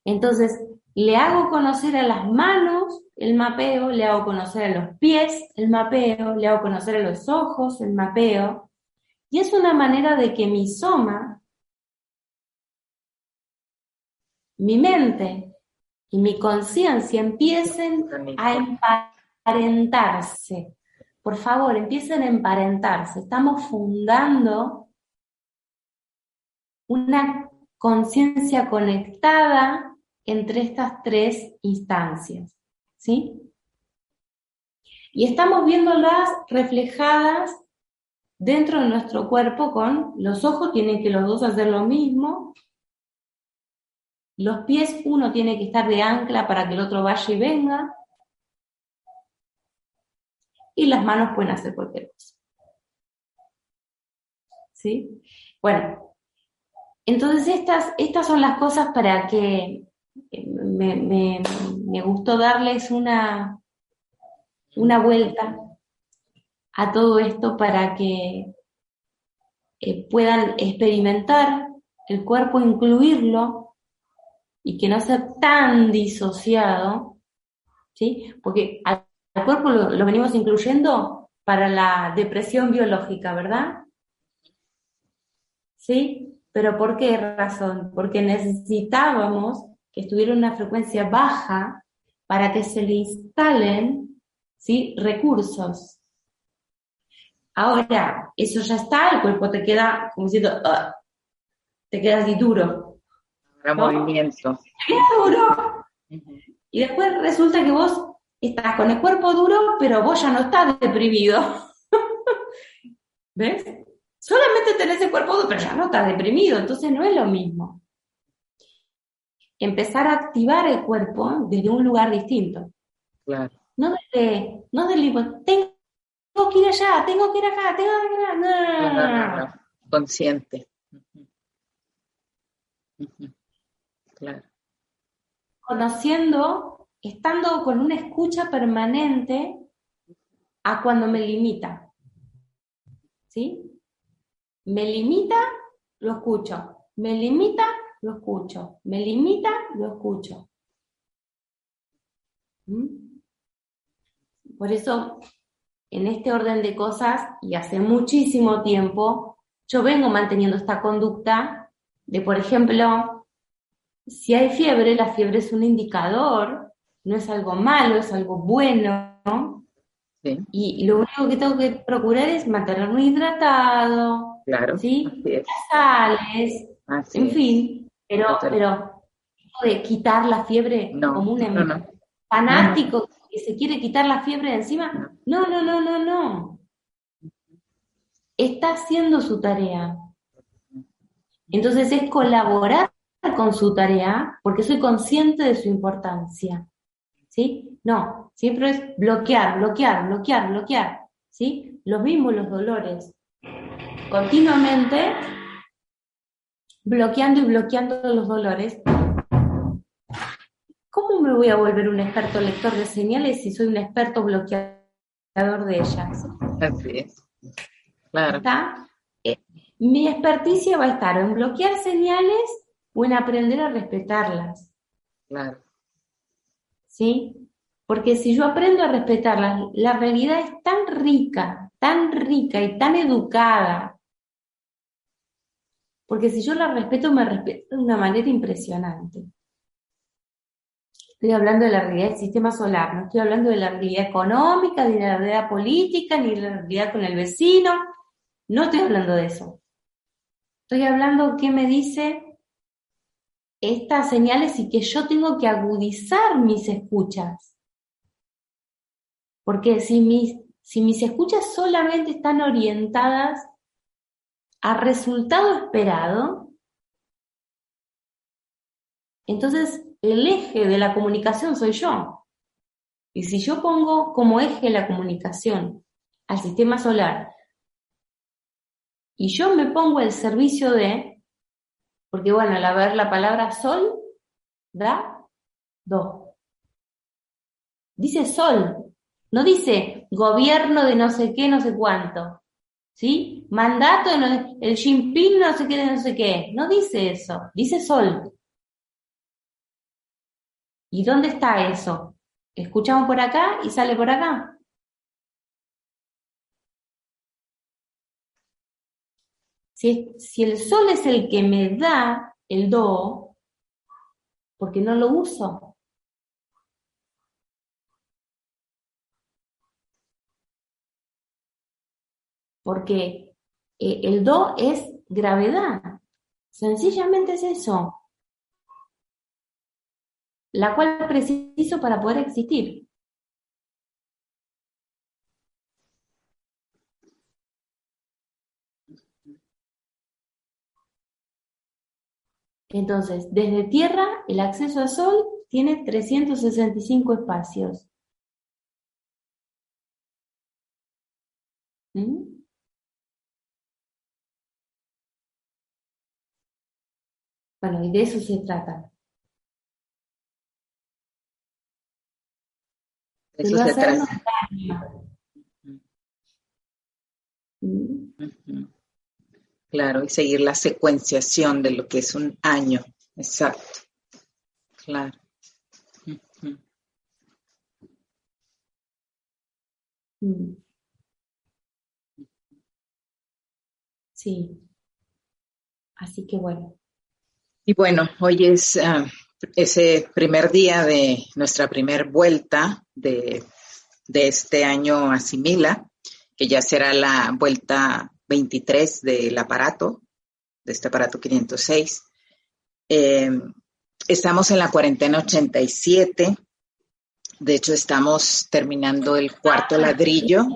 Entonces, le hago conocer a las manos el mapeo, le hago conocer a los pies el mapeo, le hago conocer a los ojos el mapeo, y es una manera de que mi soma, mi mente y mi conciencia empiecen a emparentarse. Por favor, empiecen a emparentarse. Estamos fundando una conciencia conectada entre estas tres instancias. ¿Sí? Y estamos viéndolas reflejadas dentro de nuestro cuerpo con los ojos tienen que los dos hacer lo mismo. Los pies uno tiene que estar de ancla para que el otro vaya y venga. Y las manos pueden hacer cualquier cosa. ¿Sí? Bueno, entonces estas, estas son las cosas para que me, me, me gustó darles una, una vuelta a todo esto para que eh, puedan experimentar el cuerpo, incluirlo y que no sea tan disociado, ¿sí? Porque al, cuerpo lo, venimos incluyendo para la depresión biológica, ¿verdad? ¿Sí? Pero ¿por qué razón? Porque necesitábamos que estuviera una frecuencia baja para que se le instalen ¿sí? recursos. Ahora, eso ya está, el cuerpo te queda como diciendo, ah", te queda así duro.
movimiento.
Te queda duro. Y después resulta que vos estás con el cuerpo duro, pero vos ya no estás deprimido. ¿Ves? Solamente tenés el cuerpo duro, pero ya no estás deprimido, entonces no es lo mismo. Empezar a activar el cuerpo desde un lugar distinto.
Claro.
No desde, no desde, tengo que ir allá, tengo que ir acá, tengo que ir
acá. No, Consciente. Claro.
Conociendo, estando con una escucha permanente a cuando me limita. ¿Sí? Me limita, lo escucho. Me limita, lo escucho. Me limita, lo escucho. ¿Mm? Por eso, en este orden de cosas, y hace muchísimo tiempo, yo vengo manteniendo esta conducta de, por ejemplo, si hay fiebre, la fiebre es un indicador, no es algo malo, es algo bueno. Y lo único que tengo que procurar es mantenerme hidratado,
claro,
¿sí? sales, en fin, pero, pero de quitar la fiebre como un fanático que se quiere quitar la fiebre de encima, no, no, no, no, no. Está haciendo su tarea. Entonces es colaborar con su tarea porque soy consciente de su importancia. ¿Sí? No, siempre es bloquear, bloquear, bloquear, bloquear. ¿Sí? Los mismos los dolores. Continuamente bloqueando y bloqueando los dolores. ¿Cómo me voy a volver un experto lector de señales si soy un experto bloqueador de ellas?
Así es. Claro.
Eh, mi experticia va a estar en bloquear señales o en aprender a respetarlas.
Claro.
¿Sí? Porque si yo aprendo a respetarlas, la realidad es tan rica, tan rica y tan educada. Porque si yo la respeto, me respeto de una manera impresionante. Estoy hablando de la realidad del sistema solar, no estoy hablando de la realidad económica, ni de la realidad política, ni de la realidad con el vecino. No estoy hablando de eso. Estoy hablando qué me dice estas señales y que yo tengo que agudizar mis escuchas. Porque si mis, si mis escuchas solamente están orientadas a resultado esperado, entonces el eje de la comunicación soy yo. Y si yo pongo como eje la comunicación al sistema solar y yo me pongo el servicio de, porque bueno, al ver la palabra sol, da do. Dice sol, no dice gobierno de no sé qué, no sé cuánto. ¿Sí? Mandato, de el Jinping no sé qué, no sé qué. No dice eso, dice sol. ¿Y dónde está eso? Escuchamos por acá y sale por acá. Si, el sol es el que me da el do, porque no lo uso. Porque eh, el do es gravedad. Sencillamente es eso. La cual preciso para poder existir. Entonces, desde Tierra, el acceso al Sol tiene 365 espacios. ¿Mm? Bueno, y de eso se trata.
De eso se trata. Claro, y seguir la secuenciación de lo que es un año. Exacto. Claro.
Sí. Así que bueno.
Y bueno, hoy es ah, ese primer día de nuestra primer vuelta de, de este año Asimila, que ya será la vuelta 23 del aparato, de este aparato 506. Eh, estamos en la cuarentena 87. De hecho, estamos terminando el cuarto ladrillo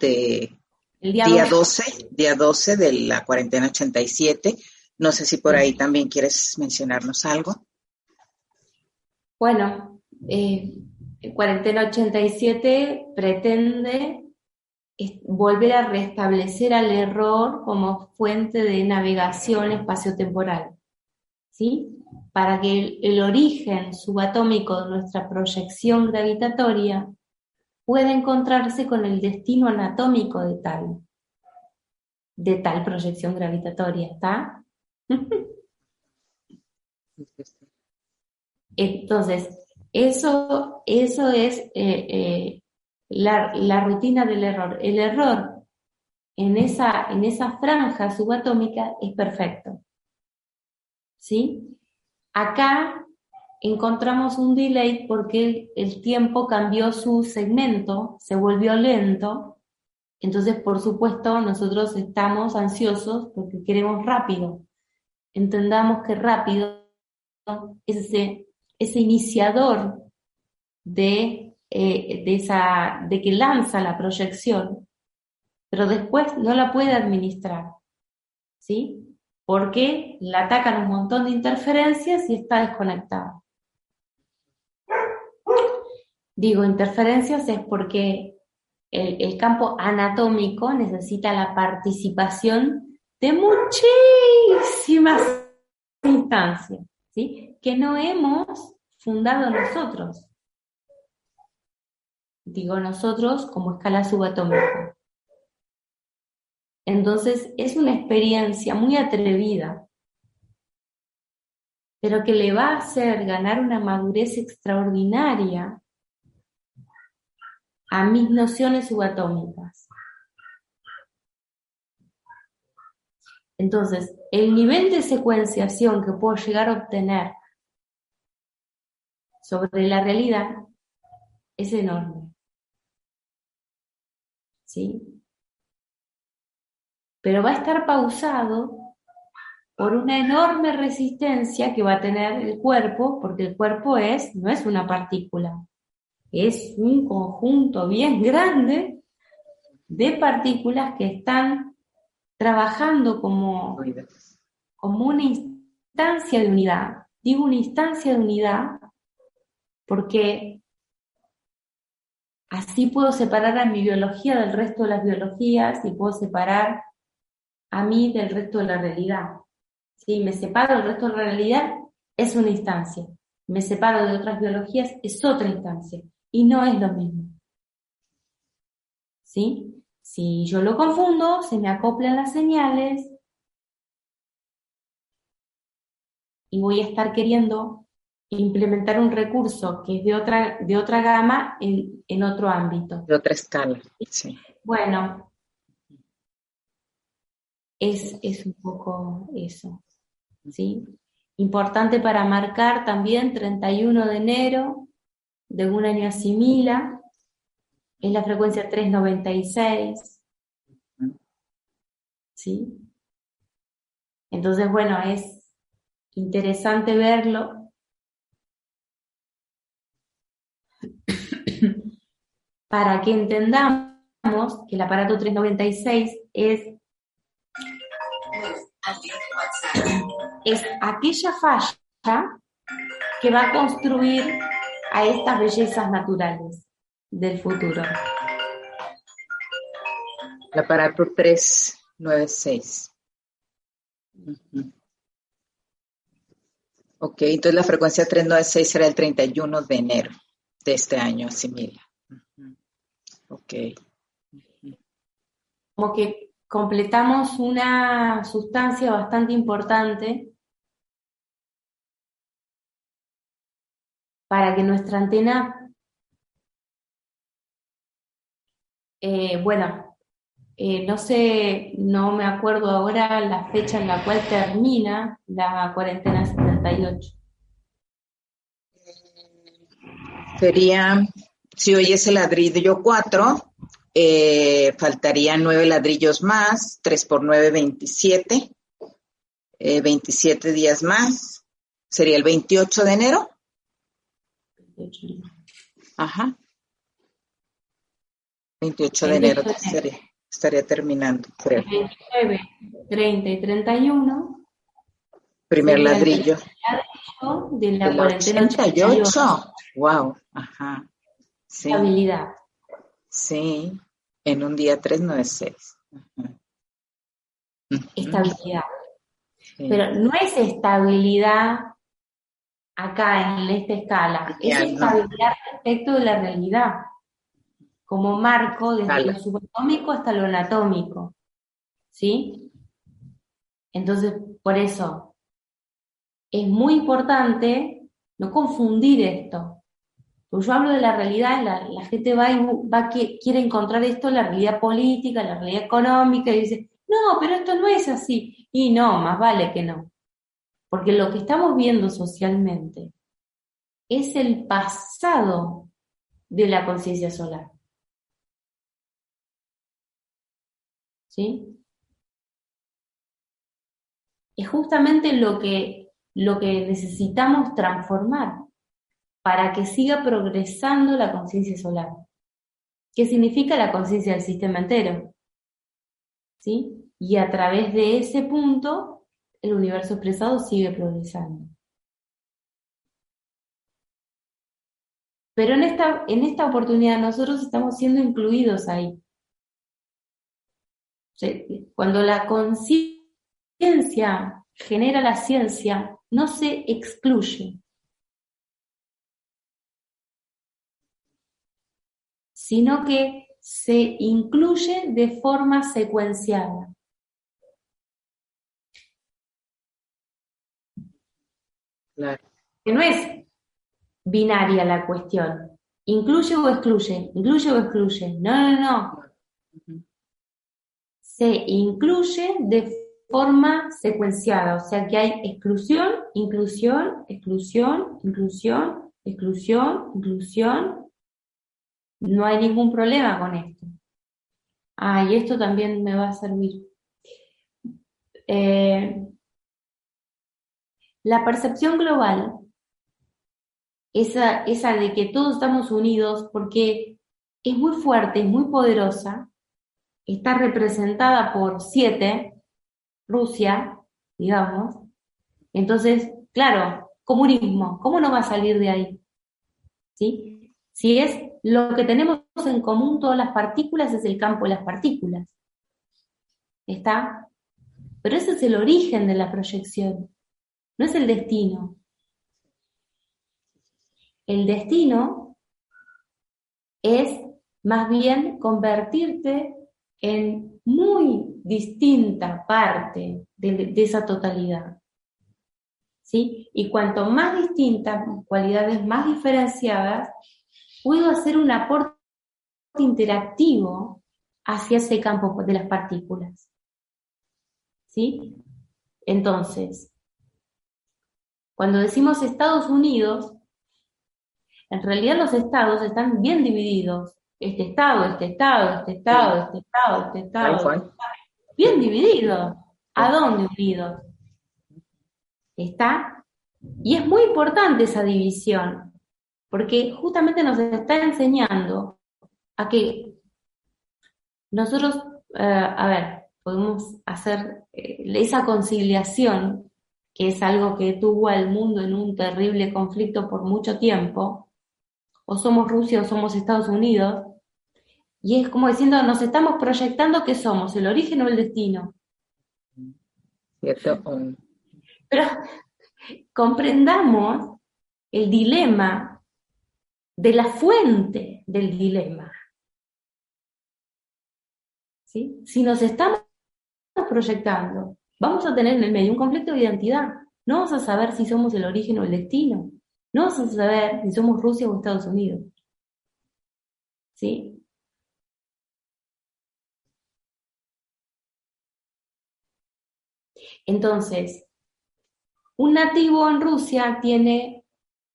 de día, 12. día 12 de la cuarentena 87. No sé si por ahí también quieres mencionarnos algo.
Bueno, eh, cuarentena 87 pretende volver a restablecer al error como fuente de navegación espaciotemporal. ¿Sí? Para que el, el origen subatómico de nuestra proyección gravitatoria pueda encontrarse con el destino anatómico de tal, de tal proyección gravitatoria, ¿está? Entonces, eso, eso es eh, eh, la, rutina del error. El error en esa, en esa franja subatómica es perfecto. ¿Sí? Acá encontramos un delay porque el, tiempo cambió su segmento, se volvió lento. Entonces, por supuesto, nosotros estamos ansiosos porque queremos rápido. Entendamos que rápido es ese, ese iniciador de eh, de, esa, de que lanza la proyección, pero después no la puede administrar, ¿sí? Porque la atacan un montón de interferencias y está desconectada. Digo interferencias es porque el, el campo anatómico necesita la participación de muchísimas instancias, ¿sí? Que no hemos fundado nosotros digo nosotros, como escala subatómica. Entonces es una experiencia muy atrevida, pero que le va a hacer ganar una madurez extraordinaria a mis nociones subatómicas. Entonces, el nivel de secuenciación que puedo llegar a obtener sobre la realidad es enorme. ¿sí? Pero va a estar pausado por una enorme resistencia que va a tener el cuerpo, porque el cuerpo es, no es una partícula, es un conjunto bien grande de partículas que están trabajando como, como una instancia de unidad. Digo una instancia de unidad porque Así puedo separar a mi biología del resto de las biologías y puedo separar a mí del resto de la realidad. Si me separo del resto de la realidad, es una instancia. Me separo de otras biologías, es otra instancia. Y no es lo mismo. ¿Sí? Si yo lo confundo, se me acoplan las señales y voy a estar queriendo implementar un recurso que es de otra, de otra gama en, en otro ámbito.
De otra escala, sí.
Bueno, es, es un poco eso, ¿sí? Importante para marcar también 31 de enero de un año asimila, es la frecuencia 396, ¿sí? Entonces, bueno, es interesante verlo para que entendamos que el aparato 396 es, es aquella falla que va a construir a estas bellezas naturales del futuro.
El aparato 396. Ok, entonces la frecuencia 396 será el 31 de enero de este año, asimila. Ok.
Como que completamos una sustancia bastante importante para que nuestra antena, eh, bueno, eh, no sé, no me acuerdo ahora la fecha en la cual termina la cuarentena 78.
Sería si hoy es el ladrillo 4, eh, faltarían 9 ladrillos más, 3 por 9, 27. 27 días más. Sería el 28 de enero. 28. Ajá. 28 de enero, estaría, terminando, creo.
29, 30 y 31.
Primer ladrillo.
ladrillo de la, 88.
Wow, ajá.
Sí. Habilidad.
Sí. En un día 3 no es 6.
Estabilidad. Pero no es estabilidad acá en esta escala, es estabilidad respecto de la realidad, como marco desde lo subatómico hasta lo anatómico. ¿Sí? Entonces, por eso, es muy importante no confundir esto. Porque yo hablo de la realidad, la, gente va y va, quiere encontrar esto en la realidad política, la realidad económica, y dice, no, pero esto no es así. Y no, más vale que no. Porque lo que estamos viendo socialmente es el pasado de la conciencia solar. ¿Sí? Es justamente lo que, lo que necesitamos transformar para que siga progresando la conciencia solar. ¿Qué significa la conciencia del sistema entero? ¿Sí? Y a través de ese punto, el universo expresado sigue progresando. Pero en esta, en esta oportunidad nosotros estamos siendo incluidos ahí. Cuando la conciencia genera la ciencia, no se excluye, sino que se incluye de forma secuenciada. Que no es binaria la cuestión. ¿Incluye o excluye? ¿Incluye o excluye? No, no, no. Se incluye de forma secuenciada, o sea que hay exclusión, inclusión, exclusión, inclusión, exclusión, inclusión, no hay ningún problema con esto. Ah, y esto también me va a servir. Eh, la percepción global, esa, esa de que todos estamos unidos porque es muy fuerte, es muy poderosa, está representada por siete, Rusia, digamos. Entonces, claro, comunismo, ¿cómo no va a salir de ahí? ¿Sí? Si es lo que tenemos en común todas las partículas es el campo de las partículas. ¿Está? Pero ese es el origen de la proyección, no es el destino. El destino es más bien convertirte en muy distinta parte de, esa totalidad. ¿Sí? Y cuanto más distintas, cualidades más diferenciadas, puedo hacer un aporte interactivo hacia ese campo de las partículas. ¿Sí? Entonces, cuando decimos Estados Unidos, en realidad los estados están bien divididos. Este estado, este estado, este estado, este estado, este estado. Este estado. Bien divididos. ¿A dónde unidos? ¿Está? Y es muy importante esa división, porque justamente nos está enseñando a que nosotros, eh, a ver, podemos hacer eh, esa conciliación, que es algo que tuvo al mundo en un terrible conflicto por mucho tiempo, o somos Rusia o somos Estados Unidos, y es como diciendo, nos estamos proyectando que somos, el origen o el destino.
Cierto.
Pero comprendamos el dilema de la fuente del dilema. ¿Sí? Si nos estamos proyectando, vamos a tener en el medio un conflicto de identidad. No vamos a saber si somos el origen o el destino. No vamos a saber si somos Rusia o Estados Unidos. ¿Sí? Entonces, un nativo en Rusia tiene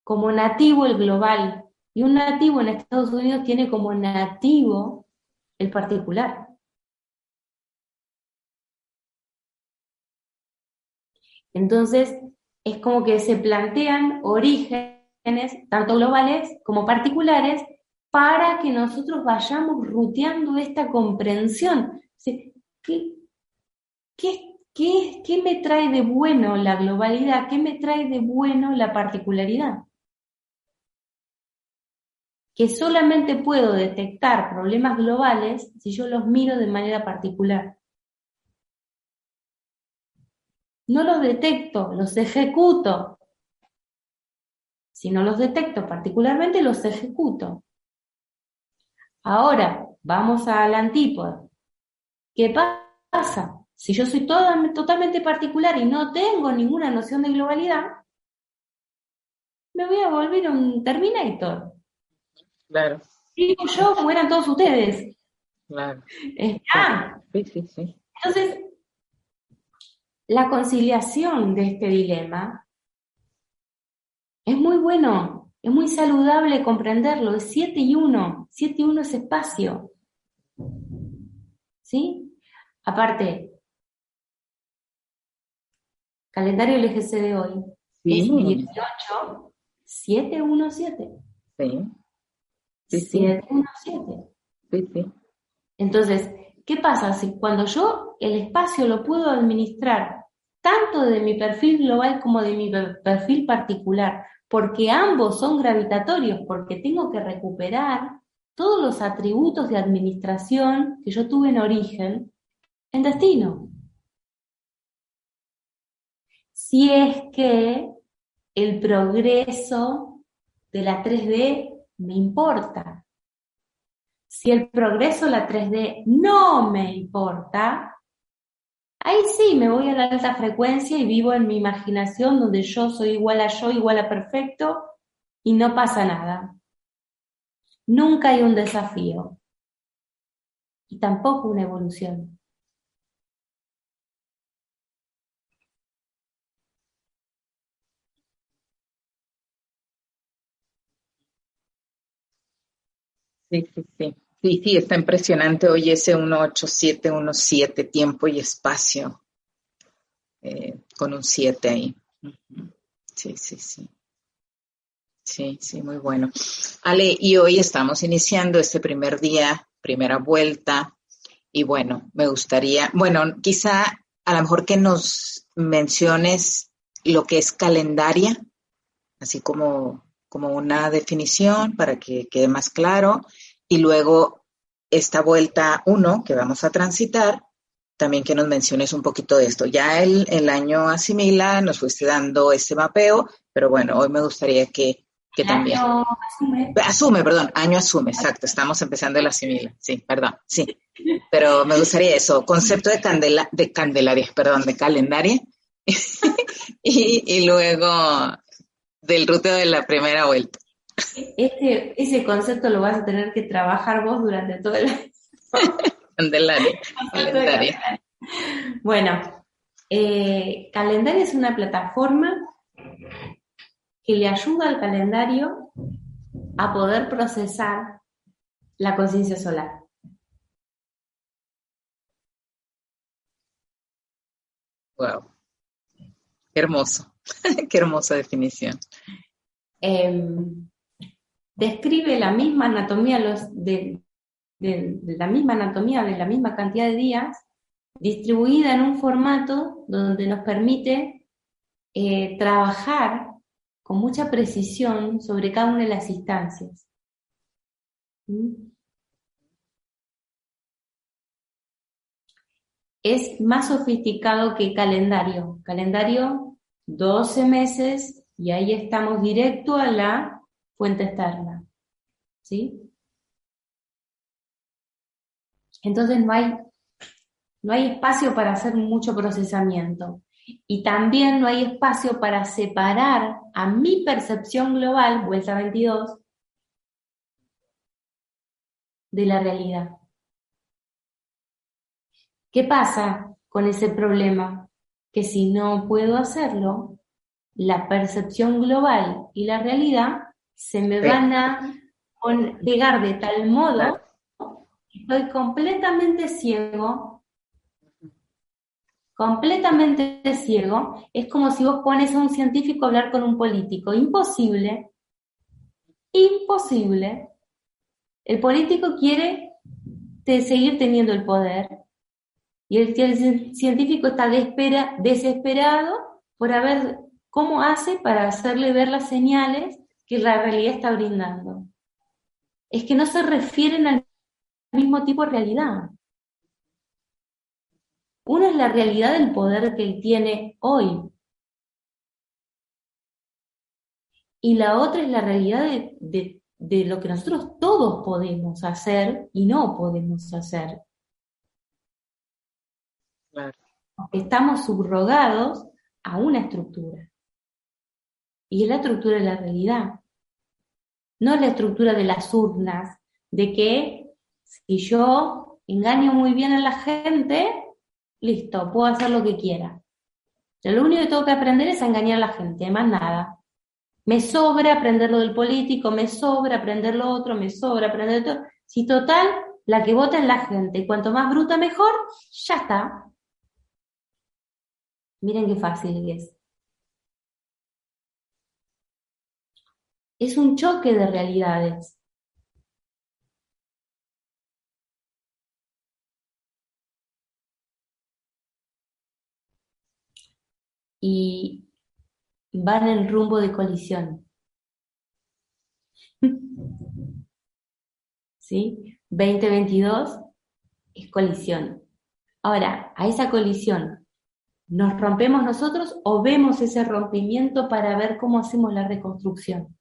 como nativo el global, y un nativo en Estados Unidos tiene como nativo el particular. Entonces, es como que se plantean orígenes, tanto globales como particulares, para que nosotros vayamos ruteando esta comprensión. ¿Qué, qué, qué, qué me trae de bueno la globalidad? ¿Qué me trae de bueno la particularidad? Que solamente puedo detectar problemas globales si yo los miro de manera particular. No los detecto, los ejecuto. Si no los detecto particularmente, los ejecuto. Ahora, vamos a la antípoda. ¿Qué pasa? Si yo soy totalmente particular y no tengo ninguna noción de globalidad, me voy a volver un Terminator.
Claro.
Digo yo, mueran todos ustedes.
Claro.
Sí, sí, sí. Entonces, la conciliación de este dilema es muy bueno, es muy saludable comprenderlo, es 7 y 1, 7 y 1 es espacio. ¿Sí? Aparte, calendario LGC de hoy es 18, 717.
Sí.
Sí, sí. 717.
Sí, sí.
Entonces, ¿qué pasa? Si cuando yo el espacio lo puedo administrar tanto de mi perfil global como de mi perfil particular, porque ambos son gravitatorios, porque tengo que recuperar todos los atributos de administración que yo tuve en origen en destino. Si es que el progreso de la 3D me importa. Si el progreso la 3D no me importa, ahí sí me voy a la alta frecuencia y vivo en mi imaginación donde yo soy igual a yo, igual a perfecto y no pasa nada. Nunca hay un desafío y tampoco una evolución.
Sí, sí, sí. Sí, sí, está impresionante hoy ese 18717, tiempo y espacio, eh, con un 7 ahí. Sí, sí, sí. Sí, sí, muy bueno. Ale, y hoy estamos iniciando este primer día, primera vuelta, y bueno, me gustaría, bueno, quizá a lo mejor que nos menciones lo que es calendaria, así como, como una definición para que quede más claro, y luego esta vuelta 1 que vamos a transitar, también que nos menciones un poquito de esto. Ya el, el, año asimila, nos fuiste dando este mapeo, pero bueno, hoy me gustaría que, que también...
Año asume.
Asume, perdón, año asume, exacto, estamos empezando el asimila, sí, perdón, sí. Pero me gustaría eso, concepto de, candela, de candelaria, perdón, de calendaria, y, y luego del ruteo de la primera vuelta.
Este, ese concepto lo vas a tener que trabajar vos durante todo el año. Bueno, eh, Calendario es una plataforma que le ayuda al calendario a poder procesar la conciencia solar.
Wow. Qué hermoso. Qué hermosa definición.
Eh, describe la misma anatomía de, la misma anatomía de la misma cantidad de días distribuida en un formato donde nos permite eh, trabajar con mucha precisión sobre cada una de las instancias. ¿Mm? Es más sofisticado que calendario. Calendario, 12 meses, y ahí estamos directo a la fuente externa. ¿Sí? Entonces no hay, no hay espacio para hacer mucho procesamiento. Y también no hay espacio para separar a mi percepción global, vuelta 22, de la realidad. ¿Qué pasa con ese problema? Que si no puedo hacerlo, la percepción global y la realidad se me van a pegar de tal modo que estoy completamente ciego, completamente ciego. Es como si vos pones a un científico a hablar con un político. Imposible, imposible. El político quiere seguir teniendo el poder y el, el científico está desesperado por ver cómo hace para hacerle ver las señales que la realidad está brindando. es que no se refieren al mismo tipo de realidad. Una es la realidad del poder que él tiene hoy. Y la otra es la realidad de, lo que nosotros todos podemos hacer y no podemos hacer. Estamos subrogados a una estructura. Y es la estructura de la realidad. No la estructura de las urnas, de que si yo engaño muy bien a la gente, listo, puedo hacer lo que quiera. Yo lo único que tengo que aprender es a engañar a la gente, más nada. Me sobra aprender lo del político, me sobra aprender lo otro, me sobra aprender todo. Si total, la que vota es la gente, cuanto más bruta mejor, ya está. Miren qué fácil es. Es un choque de realidades. Y van en rumbo de colisión. ¿Sí? 2022 es colisión. Ahora, a esa colisión ¿Nos rompemos nosotros o vemos ese rompimiento para ver cómo hacemos la reconstrucción?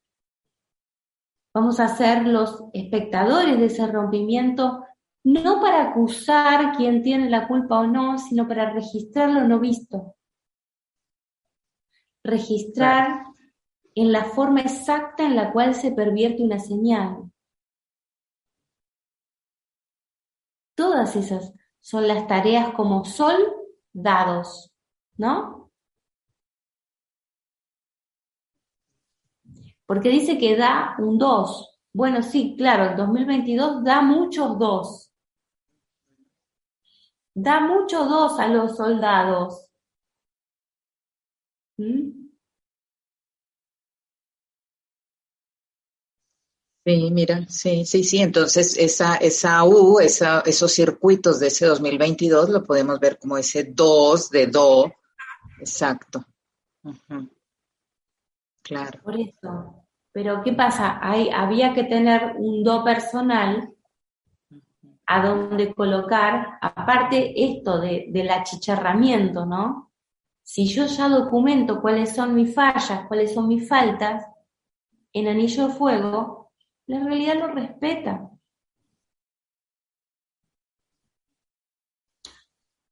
Vamos a ser los espectadores de ese rompimiento, no para acusar quién tiene la culpa o no, sino para registrar lo no visto. Registrar en la forma exacta en la cual se pervierte una señal. Todas esas son las tareas como sol dados. ¿no? Porque dice que da un 2. Bueno, sí, claro, el 2022 da muchos 2. Da muchos 2 a los soldados. ¿Mm?
Sí, mira, sí, sí, sí. Entonces, esa, esa U, esa, esos circuitos de ese 2022 lo podemos ver como ese 2 de Do Exacto. Claro.
Por eso. Pero ¿qué pasa? Hay, había que tener un do personal a donde colocar, aparte esto de, del achicharramiento, ¿no? Si yo ya documento cuáles son mis fallas, cuáles son mis faltas, en Anillo de Fuego, la realidad lo respeta.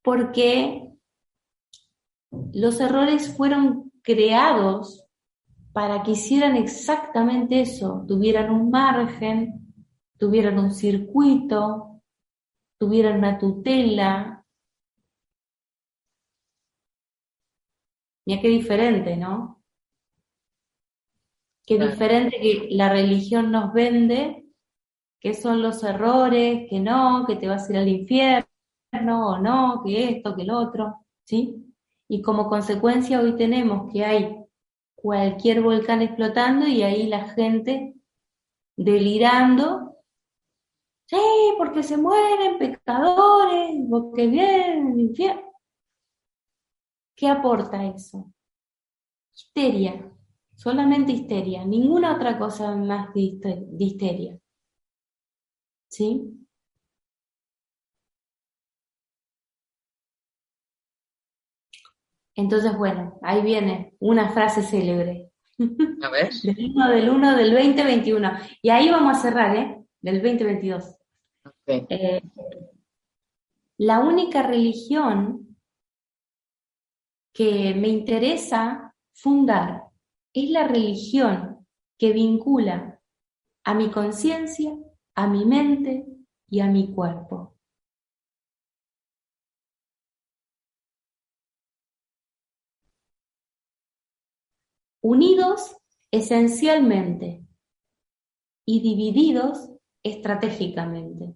Porque los errores fueron creados para que hicieran exactamente eso, tuvieran un margen, tuvieran un circuito, tuvieran una tutela. Mira qué diferente, ¿no? Qué diferente que la religión nos vende, que son los errores, que no, que te vas a ir al infierno, o no, que esto, que el otro, ¿sí? y como consecuencia hoy tenemos que hay cualquier volcán explotando y ahí la gente delirando. Sí, porque se mueren pecadores, porque vienen infierno. ¿Qué aporta eso? Histeria, solamente histeria, ninguna otra cosa más de histeria. ¿Sí? Entonces, bueno, ahí viene una frase célebre.
A ver.
del 1 del 1 del 2021. Y ahí vamos a cerrar, ¿eh? Del 2022. Eh, la única religión que me interesa fundar es la religión que vincula a mi conciencia, a mi mente y a mi cuerpo. Unidos esencialmente y divididos estratégicamente.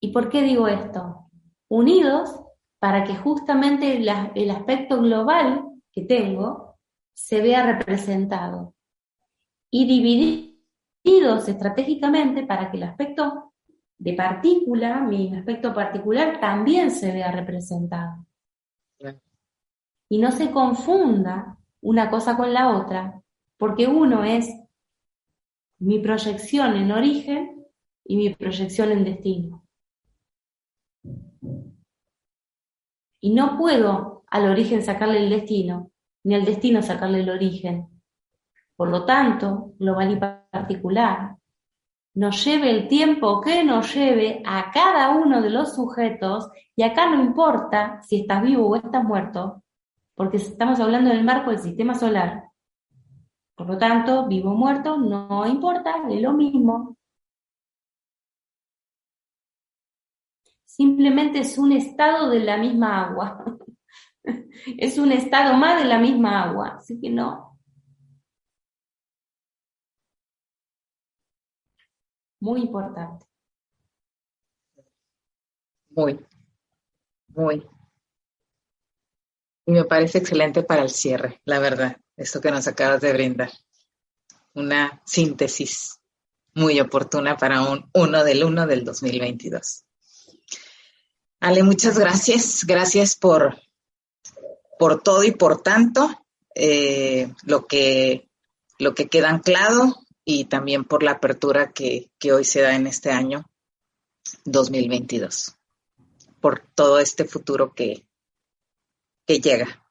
¿Y por qué digo esto? Unidos para que justamente el aspecto global que tengo se vea representado y divididos estratégicamente para que el aspecto de partícula, mi aspecto particular, también se vea representado. Y no se confunda una cosa con la otra, porque uno es mi proyección en origen y mi proyección en destino. Y no puedo al origen sacarle el destino, ni al destino sacarle el origen. Por lo tanto, global y particular, nos lleve el tiempo que nos lleve a cada uno de los sujetos, y acá no importa si estás vivo o estás muerto, porque estamos hablando del marco del sistema solar. Por lo tanto, vivo o muerto no importa, es lo mismo. Simplemente es un estado de la misma agua. es un estado más de la misma agua. Así que no, muy importante.
Muy, muy. Y me parece excelente para el cierre, la verdad, esto que nos acabas de brindar. Una síntesis muy oportuna para un 1 del 1 del 2022. Ale, muchas gracias. Gracias por, por todo y por tanto. Eh, lo, que, lo que queda anclado y también por la apertura que, hoy se da en este año 2022, por todo este futuro que, que llega.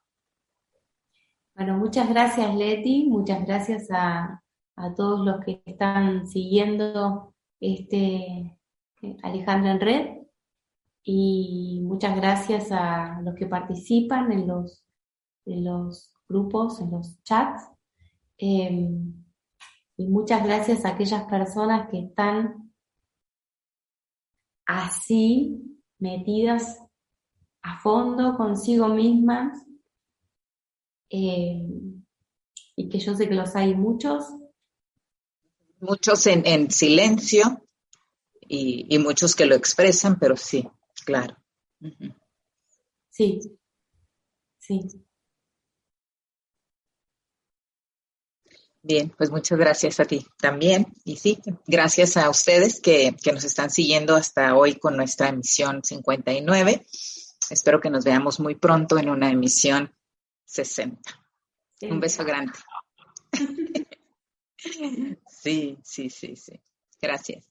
Bueno, muchas gracias Leti, muchas gracias a, a todos los que están siguiendo este Alejandra en red y muchas gracias a los que participan en los, en los grupos, en los chats. Em, y muchas gracias a aquellas personas que están así metidas a fondo consigo mismas eh, y que yo sé que los hay muchos.
Muchos en, silencio y, muchos que lo expresan, pero sí, claro.
Sí, sí.
Bien, pues muchas gracias a ti también. Y sí, gracias a ustedes que, nos están siguiendo hasta hoy con nuestra emisión 59. Espero que nos veamos muy pronto en una emisión 60. Un beso grande. sí, sí, sí, sí. Gracias.